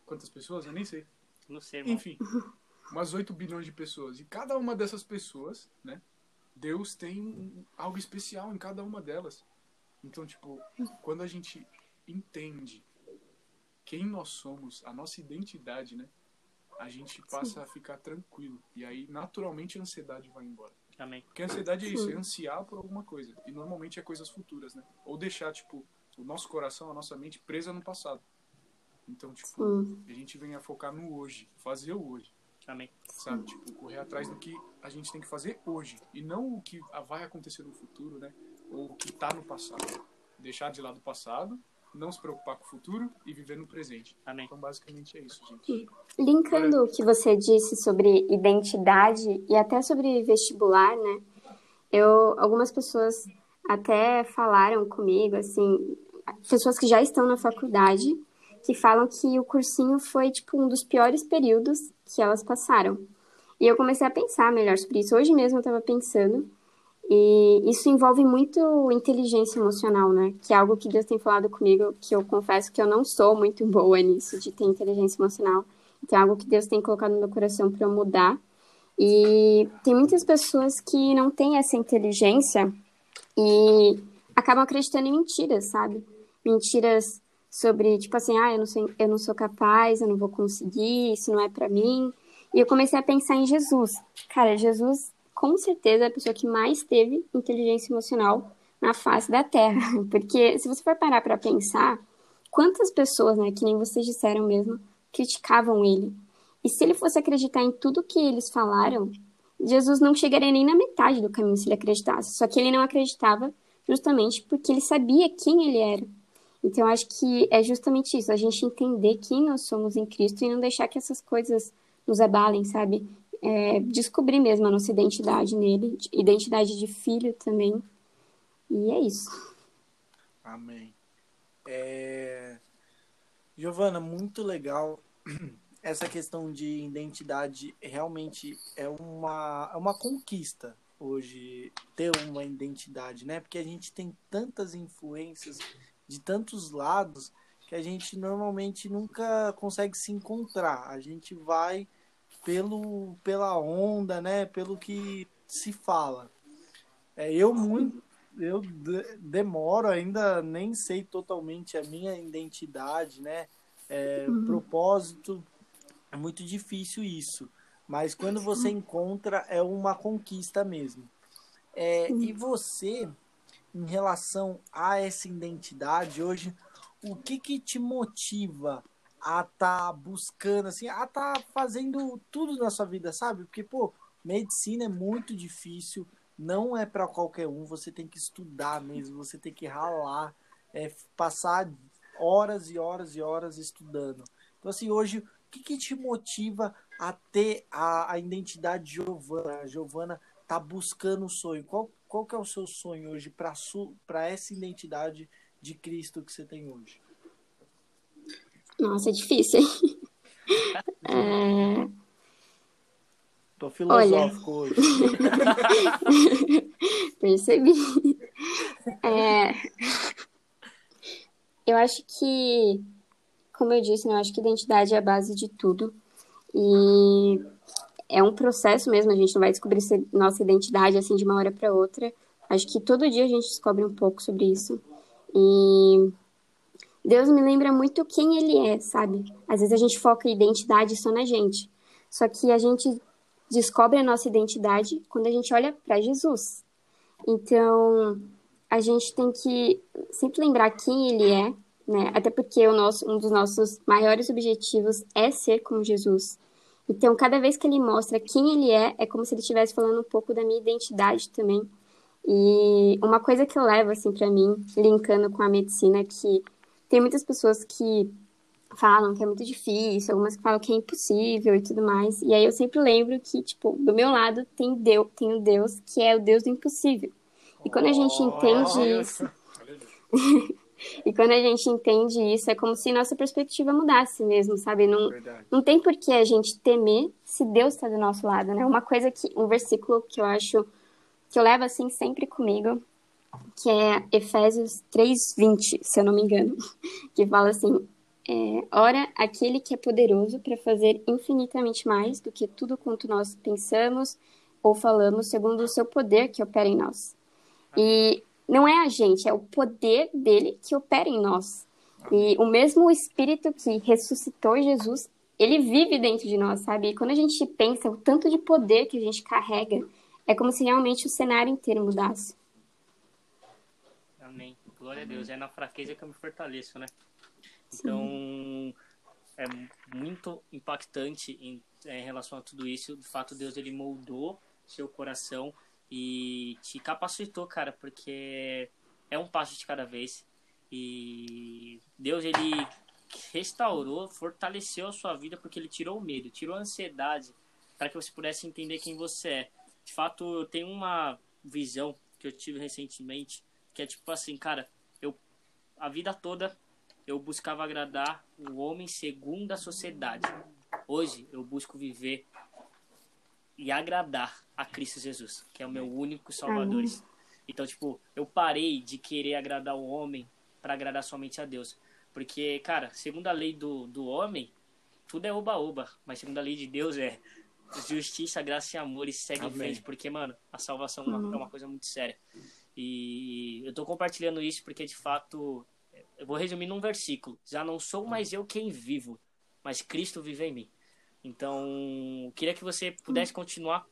Quantas pessoas? Eu nem sei. Não sei, irmão. Enfim, umas 8 bilhões de pessoas. E cada uma dessas pessoas, né? Deus tem um- algo especial em cada uma delas. Então, tipo, quando a gente entende quem nós somos, a nossa identidade, né? a gente passa a ficar tranquilo. E aí, naturalmente, a ansiedade vai embora. Amém. Porque a ansiedade é isso, é ansiar por alguma coisa. E normalmente é coisas futuras, né? Ou deixar, tipo, o nosso coração, a nossa mente presa no passado. Então, tipo, a gente vem a focar no hoje, fazer o hoje. Amém. Sabe? Tipo, correr atrás do que a gente tem que fazer hoje. E não o que vai acontecer no futuro, né? Ou o que tá no passado. Deixar de lado o passado, não se preocupar com o futuro e viver no presente. Amém. Então, basicamente é isso, gente. Linkando o que você disse sobre identidade e até sobre vestibular, né? Eu, algumas pessoas até falaram comigo, assim, pessoas que já estão na faculdade, que falam que o cursinho foi, tipo, um dos piores períodos que elas passaram. E eu comecei a pensar melhor sobre isso. Hoje mesmo eu estava pensando. E isso envolve muito inteligência emocional, né? Que é algo que Deus tem falado comigo, que eu confesso que eu não sou muito boa nisso, de ter inteligência emocional. Então é algo que Deus tem colocado no meu coração para eu mudar. E tem muitas pessoas que não têm essa inteligência e acabam acreditando em mentiras, sabe? Mentiras sobre, tipo assim, ah, eu não sou, eu não sou capaz, eu não vou conseguir, isso não é para mim. E eu comecei a pensar em Jesus. Cara, Jesus com certeza é a pessoa que mais teve inteligência emocional na face da Terra. Porque se você for parar para pensar, quantas pessoas, né, que nem vocês disseram mesmo, criticavam ele. E se ele fosse acreditar em tudo que eles falaram, Jesus não chegaria nem na metade do caminho se ele acreditasse. Só que ele não acreditava justamente porque ele sabia quem ele era. Então, acho que é justamente isso, a gente entender quem nós somos em Cristo e não deixar que essas coisas nos abalem, sabe? é, descobrir mesmo a nossa identidade nele, identidade de filho também. E é isso. Amém. É... Giovana, muito legal. Essa questão de identidade realmente é uma, é uma conquista hoje ter uma identidade, né? Porque a gente tem tantas influências de tantos lados que a gente normalmente nunca consegue se encontrar. A gente vai pelo pela onda, né? Pelo que se fala. É, eu muito eu demoro ainda nem sei totalmente a minha identidade, né? É, uhum. Propósito é muito difícil isso, mas quando você encontra é uma conquista mesmo. É, e você, em relação a essa identidade hoje, o que que te motiva a tá buscando, assim, a tá fazendo tudo na sua vida, sabe? Porque, pô, medicina é muito difícil, não é para qualquer um, você tem que estudar mesmo, você tem que ralar, é, passar horas e horas e horas estudando. Então, assim, hoje, o que, que te motiva a ter a, a identidade Giovana? A Giovana tá buscando o sonho. Qual, qual que é o seu sonho hoje para essa identidade de Cristo que você tem hoje? Nossa, é difícil, hein? É... Tô filosófico Olha... hoje. Percebi. É... Eu acho que, como eu disse, né, eu acho que identidade é a base de tudo. E é um processo mesmo, a gente não vai descobrir nossa identidade assim de uma hora para outra. Acho que todo dia a gente descobre um pouco sobre isso. E Deus me lembra muito quem ele é, sabe? Às vezes a gente foca identidade só na gente. Só que a gente descobre a nossa identidade quando a gente olha para Jesus. Então, a gente tem que sempre lembrar quem ele é, né? Até porque o nosso, um dos nossos maiores objetivos é ser como Jesus. Então, cada vez que ele mostra quem ele é, é como se ele estivesse falando um pouco da minha identidade também. E uma coisa que eu levo assim para mim, linkando com a medicina, é que tem muitas pessoas que falam que é muito difícil, algumas que falam que é impossível e tudo mais. E aí eu sempre lembro que, tipo, do meu lado tem Deus, tem o Deus que é o Deus do impossível. E quando a gente entende isso. e quando a gente entende isso, é como se nossa perspectiva mudasse mesmo, sabe? Não, não tem por que a gente temer se Deus está do nosso lado, né? Uma coisa que, um versículo que eu acho que eu levo assim sempre comigo que é Efésios 3:20, se eu não me engano, que fala assim: é, ora, aquele que é poderoso para fazer infinitamente mais do que tudo quanto nós pensamos ou falamos, segundo o seu poder que opera em nós. E não é a gente, é o poder dele que opera em nós. E o mesmo Espírito que ressuscitou Jesus ele vive dentro de nós, sabe? E quando a gente pensa o tanto de poder que a gente carrega, é como se realmente o cenário inteiro mudasse. Amém. Glória a Deus. É na fraqueza que eu me fortaleço, né? Então, Sim. é muito impactante em, é, em relação a tudo isso. De fato, Deus ele moldou seu coração e te capacitou, cara, porque é um passo de cada vez. E Deus ele restaurou, fortaleceu a sua vida porque ele tirou o medo, tirou a ansiedade para que você pudesse entender quem você é. De fato, tem uma visão que eu tive recentemente que é tipo assim, cara, eu a vida toda eu buscava agradar o homem segundo a sociedade. Hoje eu busco viver e agradar a Cristo Jesus, que é o meu único Salvador. Então, tipo, eu parei de querer agradar o homem para agradar somente a Deus. Porque, cara, segundo a lei do, do homem, tudo é oba-oba. Mas segundo a lei de Deus é justiça, graça e amor e segue Amém. em frente. Porque, mano, a salvação uhum. é uma coisa muito séria. E eu tô compartilhando isso porque, de fato, eu vou resumir num versículo. Já não sou mais eu quem vivo, mas Cristo vive em mim. Então, queria que você pudesse continuar.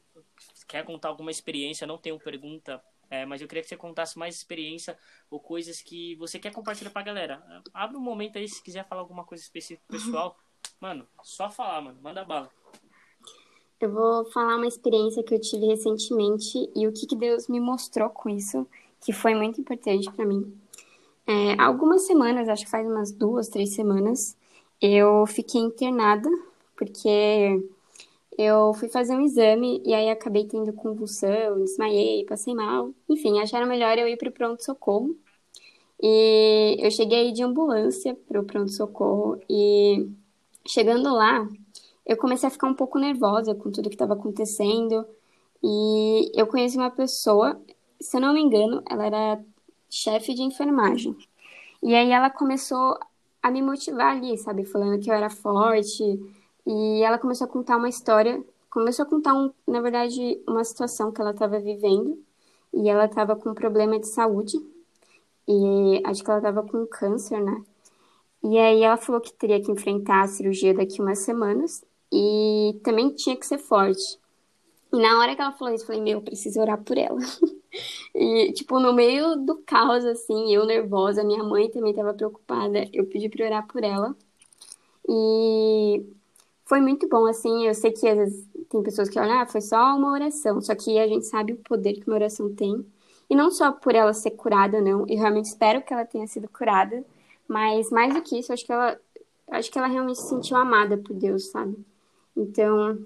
Quer contar alguma experiência? Não tenho pergunta é, mas eu queria que você contasse mais experiência ou coisas que você quer compartilhar pra galera. Abre um momento aí se quiser falar alguma coisa específica pessoal. Mano, só falar, mano. Manda bala. Eu vou falar uma experiência que eu tive recentemente e o que, que Deus me mostrou com isso, que foi muito importante para mim. É, algumas semanas, acho que faz umas duas, três semanas, eu fiquei internada porque eu fui fazer um exame e aí acabei tendo convulsão, desmaiei, passei mal. Enfim, acharam melhor eu ir para o pronto-socorro. E eu cheguei de ambulância para o pronto-socorro e chegando lá, eu comecei a ficar um pouco nervosa com tudo que estava acontecendo. E eu conheci uma pessoa, se eu não me engano, ela era chefe de enfermagem. E aí ela começou a me motivar ali, sabe? Falando que eu era forte, e ela começou a contar uma história, começou a contar, um, na verdade, uma situação que ela estava vivendo. E ela estava com um problema de saúde. E acho que ela estava com câncer, né? E aí ela falou que teria que enfrentar a cirurgia daqui umas semanas. E também tinha que ser forte. E na hora que ela falou isso, eu falei, meu, eu preciso orar por ela. e, tipo, no meio do caos, assim, eu nervosa, minha mãe também estava preocupada, eu pedi pra orar por ela. E foi muito bom, assim. Eu sei que às vezes tem pessoas que olham, ah, foi só uma oração. Só que a gente sabe o poder que uma oração tem. E não só por ela ser curada, não. E realmente espero que ela tenha sido curada. Mas mais do que isso, acho que ela, acho que ela realmente se sentiu amada por Deus, sabe? Então,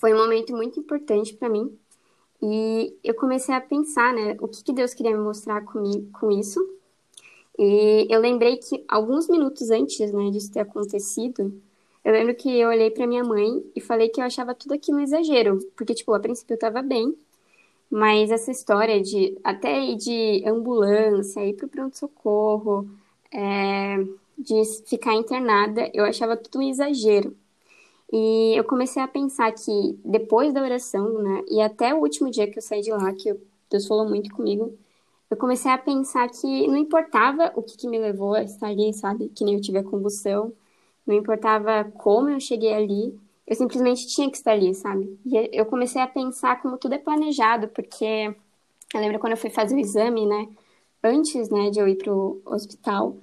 foi um momento muito importante para mim. E eu comecei a pensar, né, o que, que Deus queria me mostrar comigo, com isso. E eu lembrei que alguns minutos antes, né, disso ter acontecido, eu lembro que eu olhei para minha mãe e falei que eu achava tudo aquilo um exagero, porque, tipo, a princípio eu tava bem, mas essa história de até ir de ambulância, ir pro pronto-socorro, é, de ficar internada, eu achava tudo um exagero. E eu comecei a pensar que depois da oração, né, e até o último dia que eu saí de lá, que Deus falou muito comigo, eu comecei a pensar que não importava o que, que me levou a estar ali, sabe? Que nem eu tive a convulsão, não importava como eu cheguei ali, eu simplesmente tinha que estar ali, sabe? E eu comecei a pensar como tudo é planejado, porque eu lembro quando eu fui fazer o exame, né? Antes, né, de eu ir pro hospital,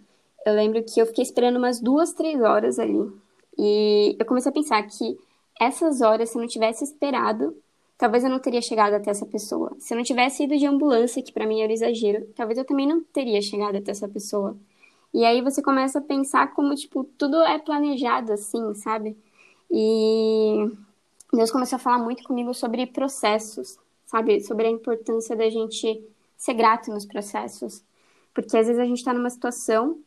eu lembro que eu fiquei esperando umas duas, três horas ali. E eu comecei a pensar que essas horas, se eu não tivesse esperado, talvez eu não teria chegado até essa pessoa. Se eu não tivesse ido de ambulância, que para mim era exagero, talvez eu também não teria chegado até essa pessoa. E aí você começa a pensar como, tipo, tudo é planejado assim, sabe? E Deus começou a falar muito comigo sobre processos, sabe? Sobre a importância da gente ser grato nos processos. Porque às vezes a gente tá numa situação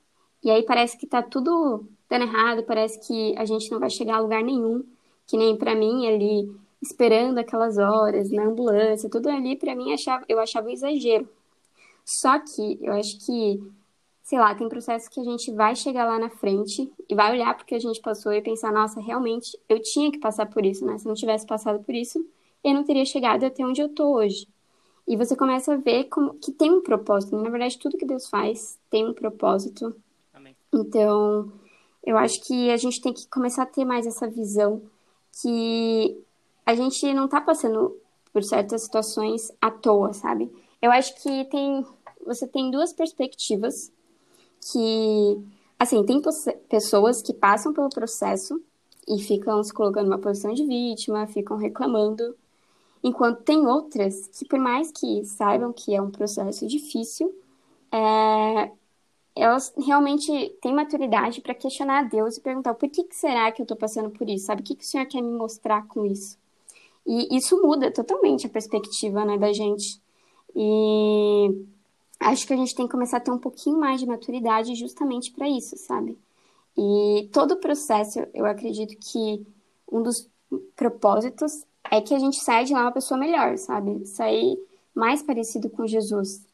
e aí parece que tá tudo dando errado, parece que a gente não vai chegar a lugar nenhum. Que nem para mim ali, esperando aquelas horas na ambulância, tudo ali para mim achava, eu achava um exagero. Só que eu acho que sei lá, tem processos que a gente vai chegar lá na frente e vai olhar porque a gente passou e pensar, nossa, realmente eu tinha que passar por isso, né? Se não tivesse passado por isso, eu não teria chegado até onde eu tô hoje. E você começa a ver como que tem um propósito. Né? Na verdade, tudo que Deus faz tem um propósito. Amém. Então, Eu acho que a gente tem que começar a ter mais essa visão que a gente não tá passando por certas situações à toa, sabe? Eu acho que tem você tem duas perspectivas que assim, tem pessoas que passam pelo processo e ficam se colocando numa posição de vítima, ficam reclamando, enquanto tem outras que por mais que saibam que é um processo difícil, é, elas realmente têm maturidade para questionar a Deus e perguntar por que, que será que eu estou passando por isso, sabe? O que, que o Senhor quer me mostrar com isso? E isso muda totalmente a perspectiva né, da gente. E acho que a gente tem que começar a ter um pouquinho mais de maturidade justamente para isso, sabe? E todo o processo, eu acredito que um dos propósitos é que a gente saia de lá uma pessoa melhor, sabe? Sair mais parecido com Jesus.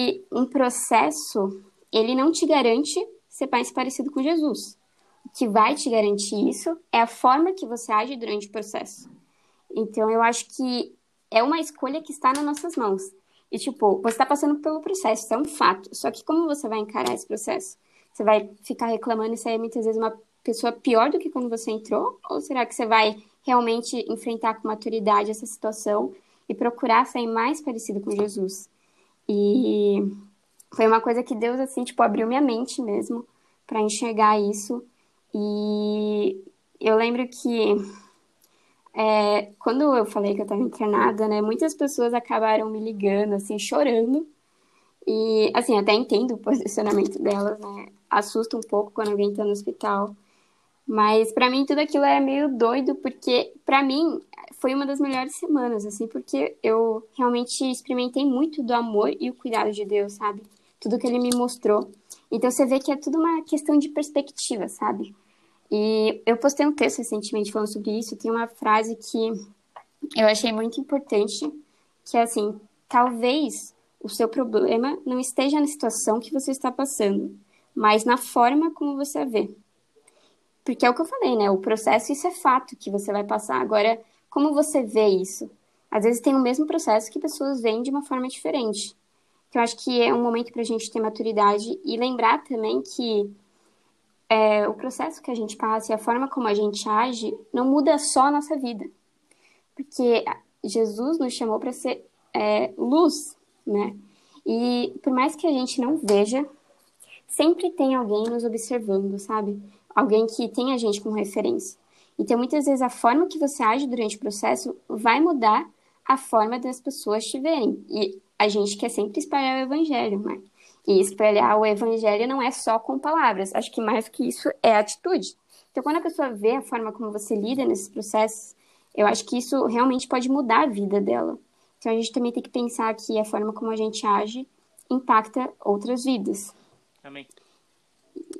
E um processo ele não te garante ser mais parecido com Jesus. O que vai te garantir isso é a forma que você age durante o processo. Então, eu acho que é uma escolha que está nas nossas mãos. E, tipo, você está passando pelo processo, isso é um fato. Só que como você vai encarar esse processo? Você vai ficar reclamando e sair muitas vezes uma pessoa pior do que quando você entrou? Ou será que você vai realmente enfrentar com maturidade essa situação e procurar sair mais parecido com Jesus? E foi uma coisa que Deus, assim, tipo, abriu minha mente mesmo para enxergar isso. E eu lembro que é, quando eu falei que eu estava internada, né, muitas pessoas acabaram me ligando, assim, chorando. E, assim, até entendo o posicionamento delas, né? Assusta um pouco quando alguém está no hospital. Mas para mim tudo aquilo era meio doido, porque para mim foi uma das melhores semanas, assim, porque eu realmente experimentei muito do amor e o cuidado de Deus, sabe? tudo que ele me mostrou. Então você vê que é tudo uma questão de perspectiva, sabe? E eu postei um texto recentemente falando sobre isso. Tem uma frase que eu achei muito importante, que é assim: talvez o seu problema não esteja na situação que você está passando, mas na forma como você a vê. Porque é o que eu falei, né? O processo, isso é fato que você vai passar. Agora, como você vê isso? Às vezes tem o mesmo processo que pessoas veem de uma forma diferente. Então, acho que é um momento para a gente ter maturidade e lembrar também que é, o processo que a gente passa e a forma como a gente age não muda só a nossa vida. Porque Jesus nos chamou para ser é, luz, né? E por mais que a gente não veja, sempre tem alguém nos observando, sabe? Alguém que tem a gente como referência. Então, muitas vezes, a forma que você age durante o processo vai mudar a forma das pessoas te verem. E a gente quer sempre espalhar o evangelho, né? E espalhar o evangelho não é só com palavras. Acho que mais que isso é atitude. Então, quando a pessoa vê a forma como você lida nesses processos, eu acho que isso realmente pode mudar a vida dela. Então, a gente também tem que pensar que a forma como a gente age impacta outras vidas. Amém.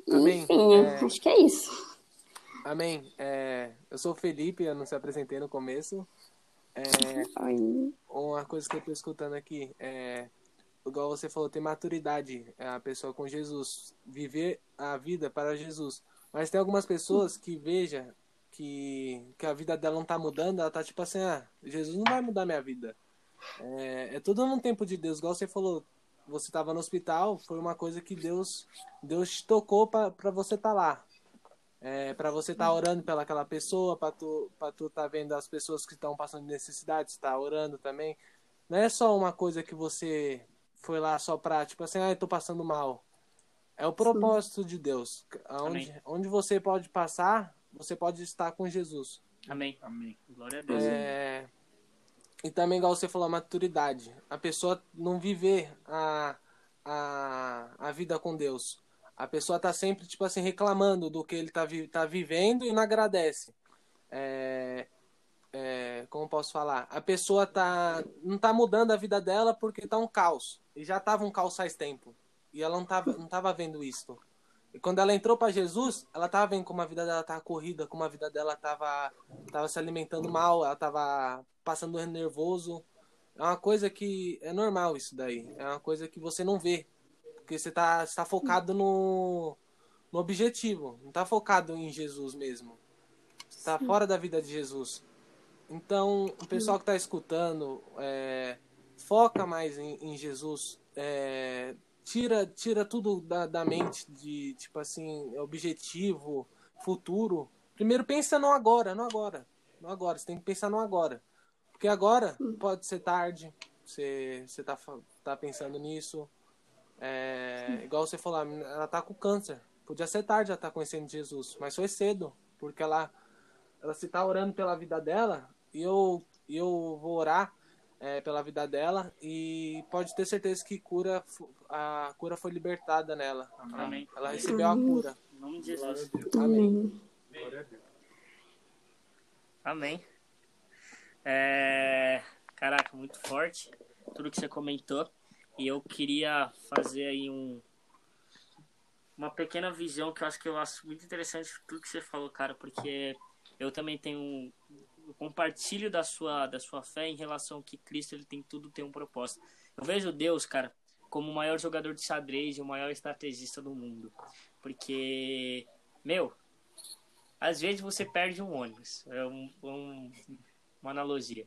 Amém. Enfim, é... acho que é isso. Amém. É... Eu sou o Felipe, eu não se apresentei no começo. É, uma coisa que eu tô escutando aqui é igual você falou, ter maturidade, é a pessoa com Jesus, viver a vida para Jesus. Mas tem algumas pessoas que veja que, que a vida dela não tá mudando, ela tá tipo assim, ah, Jesus não vai mudar minha vida. É, é tudo no tempo de Deus, igual você falou, você estava no hospital, foi uma coisa que Deus Deus te tocou para você estar tá lá é, para você estar tá orando pelaquela pessoa, para tu para tu tá vendo as pessoas que estão passando necessidade, está orando também. Não é só uma coisa que você foi lá só para tipo assim, ah, eu tô passando mal. É o propósito Sim. de Deus. Onde, onde você pode passar, você pode estar com Jesus. Amém. Amém. Glória a Deus. É... E também, igual você falou, a maturidade. A pessoa não viver a, a, a vida com Deus. A pessoa tá sempre, tipo assim, reclamando do que ele tá, vi tá vivendo e não agradece. É, é, como posso falar? A pessoa tá, não tá mudando a vida dela porque tá um caos. E já tava um caos faz tempo. E ela não tava, não tava vendo isso. E quando ela entrou para Jesus, ela tava vendo como a vida dela tava corrida, como a vida dela tava, tava se alimentando mal, ela tava passando nervoso. É uma coisa que é normal isso daí. É uma coisa que você não vê porque você está tá focado no, no objetivo, não está focado em Jesus mesmo. Está fora da vida de Jesus. Então, o pessoal que está escutando, é, foca mais em, em Jesus. É, tira, tira tudo da, da mente de, tipo assim, objetivo, futuro. Primeiro pensa no agora, no agora. No agora, você tem que pensar no agora. Porque agora pode ser tarde, você, você tá, tá pensando nisso. É, igual você falou, ela tá com câncer. Podia ser tarde ela tá conhecendo Jesus, mas foi cedo, porque ela, ela se tá orando pela vida dela, eu, eu vou orar é, pela vida dela e pode ter certeza que cura a cura foi libertada nela. Amém. Ela recebeu a cura. Em nome de Jesus. Amém. Amém. É... Caraca, muito forte tudo que você comentou. E eu queria fazer aí um uma pequena visão que eu acho que eu acho muito interessante tudo que você falou, cara, porque eu também tenho compartilho da sua da sua fé em relação que Cristo ele tem tudo tem um propósito. Eu vejo Deus, cara, como o maior jogador de xadrez e o maior estrategista do mundo. Porque, meu, às vezes você perde um ônibus. É um, um, uma analogia.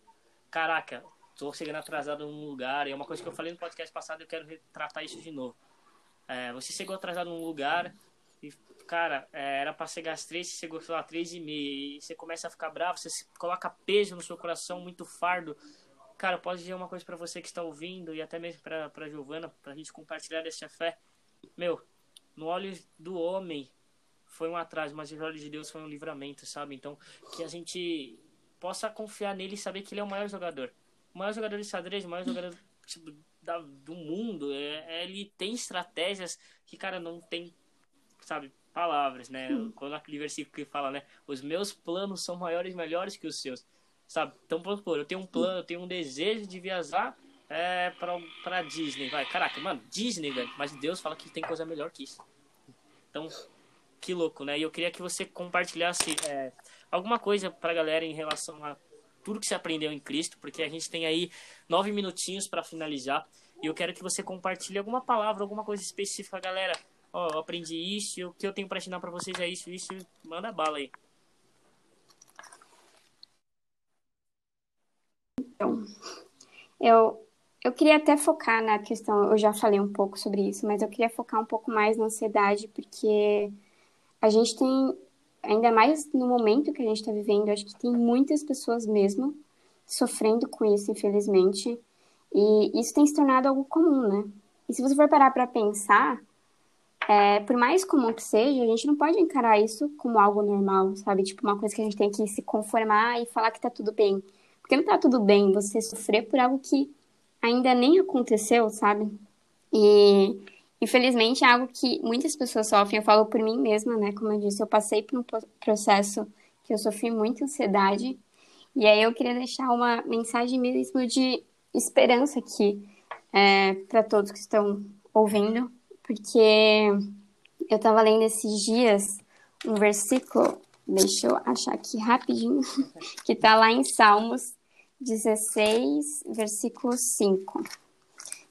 Caraca, tô chegando atrasado num lugar. É uma coisa que eu falei no podcast passado, eu quero retratar isso de novo. É, você chegou atrasado num lugar e, cara, é, era pra às três, você sei lá, três e meia. Você começa a ficar bravo, você coloca peso no seu coração, muito fardo. Cara, eu posso dizer uma coisa para você que está ouvindo e até mesmo pra, pra Giovana, pra gente compartilhar dessa fé. Meu, no olho do homem foi um atraso, mas nos olhos de Deus foi um livramento, sabe? Então, que a gente possa confiar nele e saber que ele é o maior jogador. O maior jogador de xadrez, o maior jogador tipo, da, do mundo. É, é, ele tem estratégias que, cara, não tem, sabe, palavras, né? Hum. Quando aquele versículo que fala, né? Os meus planos são maiores e melhores que os seus. Sabe? Então, por favor, eu tenho um plano, eu tenho um desejo de viajar é, pra, pra Disney, vai. Caraca, mano, Disney, velho. Mas Deus fala que tem coisa melhor que isso. Então, que louco, né? E eu queria que você compartilhasse é, alguma coisa pra galera em relação a tudo que você aprendeu em Cristo, porque a gente tem aí nove minutinhos para finalizar. E eu quero que você compartilhe alguma palavra, alguma coisa específica, galera. Ó, eu aprendi isso, o que eu tenho para ensinar para vocês é isso, isso. Manda bala aí. Então, eu, eu queria até focar na questão, eu já falei um pouco sobre isso, mas eu queria focar um pouco mais na ansiedade, porque a gente tem, ainda mais no momento que a gente está vivendo, acho que tem muitas pessoas mesmo sofrendo com isso, infelizmente, e isso tem se tornado algo comum, né? E se você for parar para pensar, é, por mais comum que seja, a gente não pode encarar isso como algo normal, sabe? Tipo, uma coisa que a gente tem que se conformar e falar que tá tudo bem. Porque não tá tudo bem você sofrer por algo que ainda nem aconteceu, sabe? E infelizmente é algo que muitas pessoas sofrem. Eu falo por mim mesma, né? Como eu disse, eu passei por um processo que eu sofri muita ansiedade. E aí eu queria deixar uma mensagem mesmo de esperança aqui é, para todos que estão ouvindo, porque eu estava lendo esses dias um versículo, deixa eu achar aqui rapidinho, que está lá em Salmos 16, versículo 5,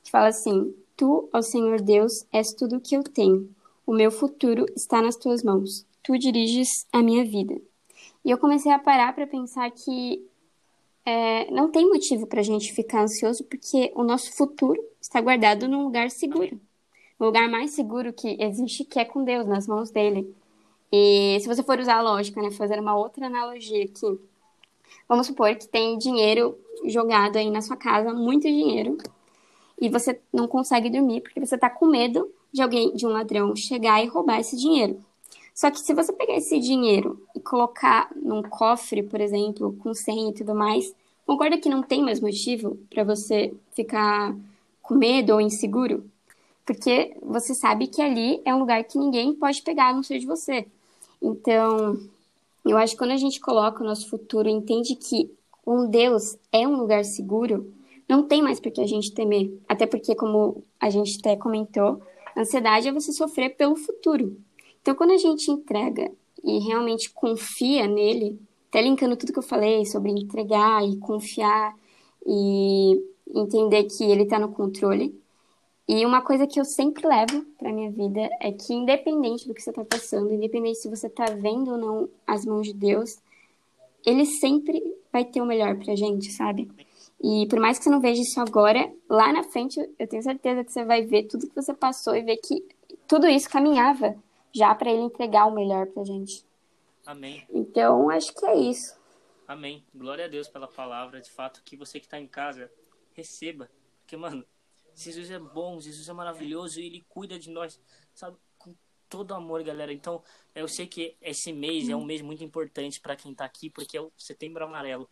que fala assim: Tu, ó Senhor Deus, és tudo o que eu tenho. O meu futuro está nas tuas mãos. Tu diriges a minha vida. E eu comecei a parar para pensar que é, não tem motivo para a gente ficar ansioso, porque o nosso futuro está guardado num lugar seguro. O lugar mais seguro que existe, que é com Deus, nas mãos dele. E se você for usar a lógica, né, fazer uma outra analogia aqui, Vamos supor que tem dinheiro jogado aí na sua casa, muito dinheiro, e você não consegue dormir porque você está com medo de alguém, de um ladrão chegar e roubar esse dinheiro. Só que se você pegar esse dinheiro e colocar num cofre, por exemplo, com senha e tudo mais, concorda que não tem mais motivo para você ficar com medo ou inseguro? Porque você sabe que ali é um lugar que ninguém pode pegar a não ser de você. Então, eu acho que quando a gente coloca o nosso futuro entende que um Deus é um lugar seguro, não tem mais por que a gente temer. Até porque, como a gente até comentou, ansiedade é você sofrer pelo futuro. Então, quando a gente entrega e realmente confia nele, até linkando tudo que eu falei sobre entregar e confiar e entender que ele está no controle, e uma coisa que eu sempre levo para minha vida é que, independente do que você está passando, independente se você está vendo ou não as mãos de Deus, Ele sempre vai ter o melhor para gente, sabe? E por mais que você não veja isso agora, lá na frente eu tenho certeza que você vai ver tudo que você passou e ver que tudo isso caminhava já para ele entregar o melhor pra gente. Amém. Então, acho que é isso. Amém. Glória a Deus pela palavra. De fato, que você que está em casa, receba. Porque, mano, Jesus é bom, Jesus é maravilhoso e ele cuida de nós, sabe? Com todo amor, galera. Então, eu sei que esse mês é um mês muito importante para quem tá aqui, porque é o Setembro Amarelo.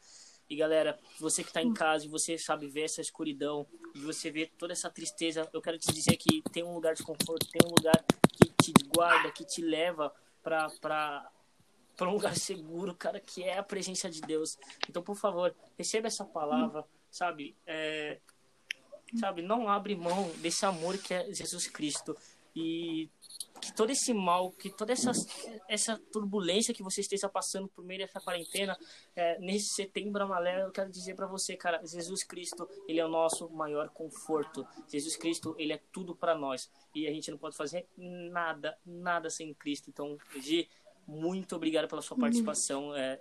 E galera, você que está em casa e você sabe ver essa escuridão e você vê toda essa tristeza, eu quero te dizer que tem um lugar de conforto, tem um lugar que te guarda, que te leva para para para um lugar seguro, cara, que é a presença de Deus. Então, por favor, receba essa palavra, sabe? É, sabe, não abre mão desse amor que é Jesus Cristo. E que todo esse mal, que toda essa, essa turbulência que você esteja passando por meio dessa quarentena, é, nesse setembro amarelo, eu quero dizer para você, cara, Jesus Cristo, ele é o nosso maior conforto. Jesus Cristo, ele é tudo para nós. E a gente não pode fazer nada, nada sem Cristo. Então, Gi, muito obrigado pela sua participação. É,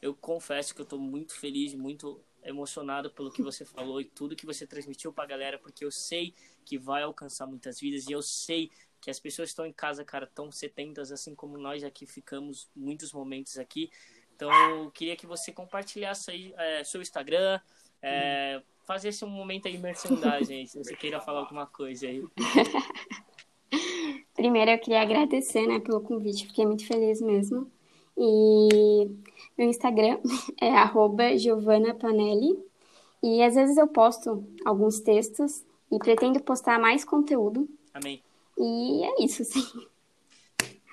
eu confesso que eu estou muito feliz, muito emocionado pelo que você falou e tudo que você transmitiu para a galera, porque eu sei que vai alcançar muitas vidas e eu sei que as pessoas estão em casa, cara, tão setentas, assim como nós aqui ficamos muitos momentos aqui. Então, eu queria que você compartilhasse aí é, seu Instagram, é, fazer esse um momento aí merchandising, se você queira falar alguma coisa aí. Primeiro, eu queria agradecer, né, pelo convite, fiquei muito feliz mesmo. E meu Instagram é arroba Giovanna Panelli. E às vezes eu posto alguns textos e pretendo postar mais conteúdo. Amém. E é isso, sim.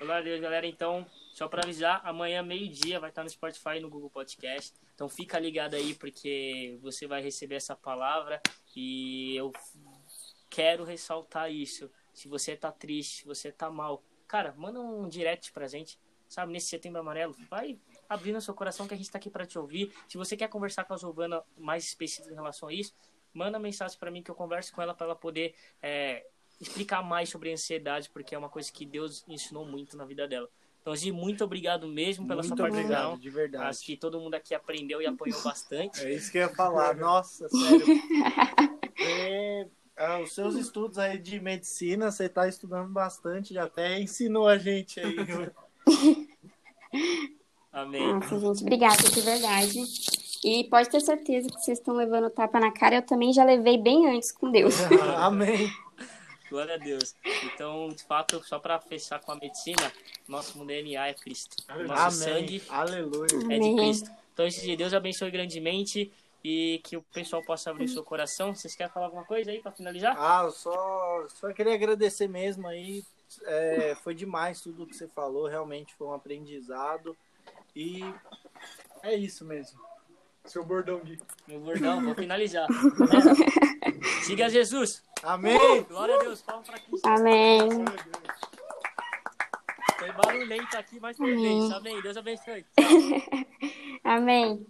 Olá, Deus, galera. Então, só para avisar, amanhã, meio-dia, vai estar no Spotify e no Google Podcast. Então, fica ligado aí, porque você vai receber essa palavra. E eu quero ressaltar isso. Se você tá triste, se você tá mal, cara, manda um direct pra gente, sabe? Nesse setembro amarelo. Vai abrindo seu coração que a gente tá aqui para te ouvir. Se você quer conversar com a Giovana mais específico em relação a isso, manda mensagem para mim que eu converso com ela para ela poder é, explicar mais sobre a ansiedade, porque é uma coisa que Deus ensinou muito na vida dela. Então, Gi, muito obrigado mesmo pela muito sua participação. Obrigado, de verdade. Acho que todo mundo aqui aprendeu e apanhou bastante. É isso que eu ia falar. Nossa, sério. É, é, os seus estudos aí de medicina, você está estudando bastante, já até ensinou a gente aí. Amém. Nossa, gente, obrigada, de verdade. E pode ter certeza que vocês estão levando tapa na cara. Eu também já levei bem antes com Deus. Amém. Glória a Deus. Então, de fato, só para fechar com a medicina, nosso DNA é Cristo. O nosso Amém. sangue Aleluia. é de. Cristo. Então, esse Deus abençoe grandemente e que o pessoal possa abrir seu coração. Vocês querem falar alguma coisa aí para finalizar? Ah, eu só, só queria agradecer mesmo aí. É, foi demais tudo que você falou, realmente foi um aprendizado. E é isso mesmo. Seu bordão, Gui. Meu bordão, vou finalizar. Siga Jesus. Amém! Glória a Deus. Palma para Cristo. Amém. Foi barulhento aqui, mas foi bem. Amém. Deus abençoe. Amém.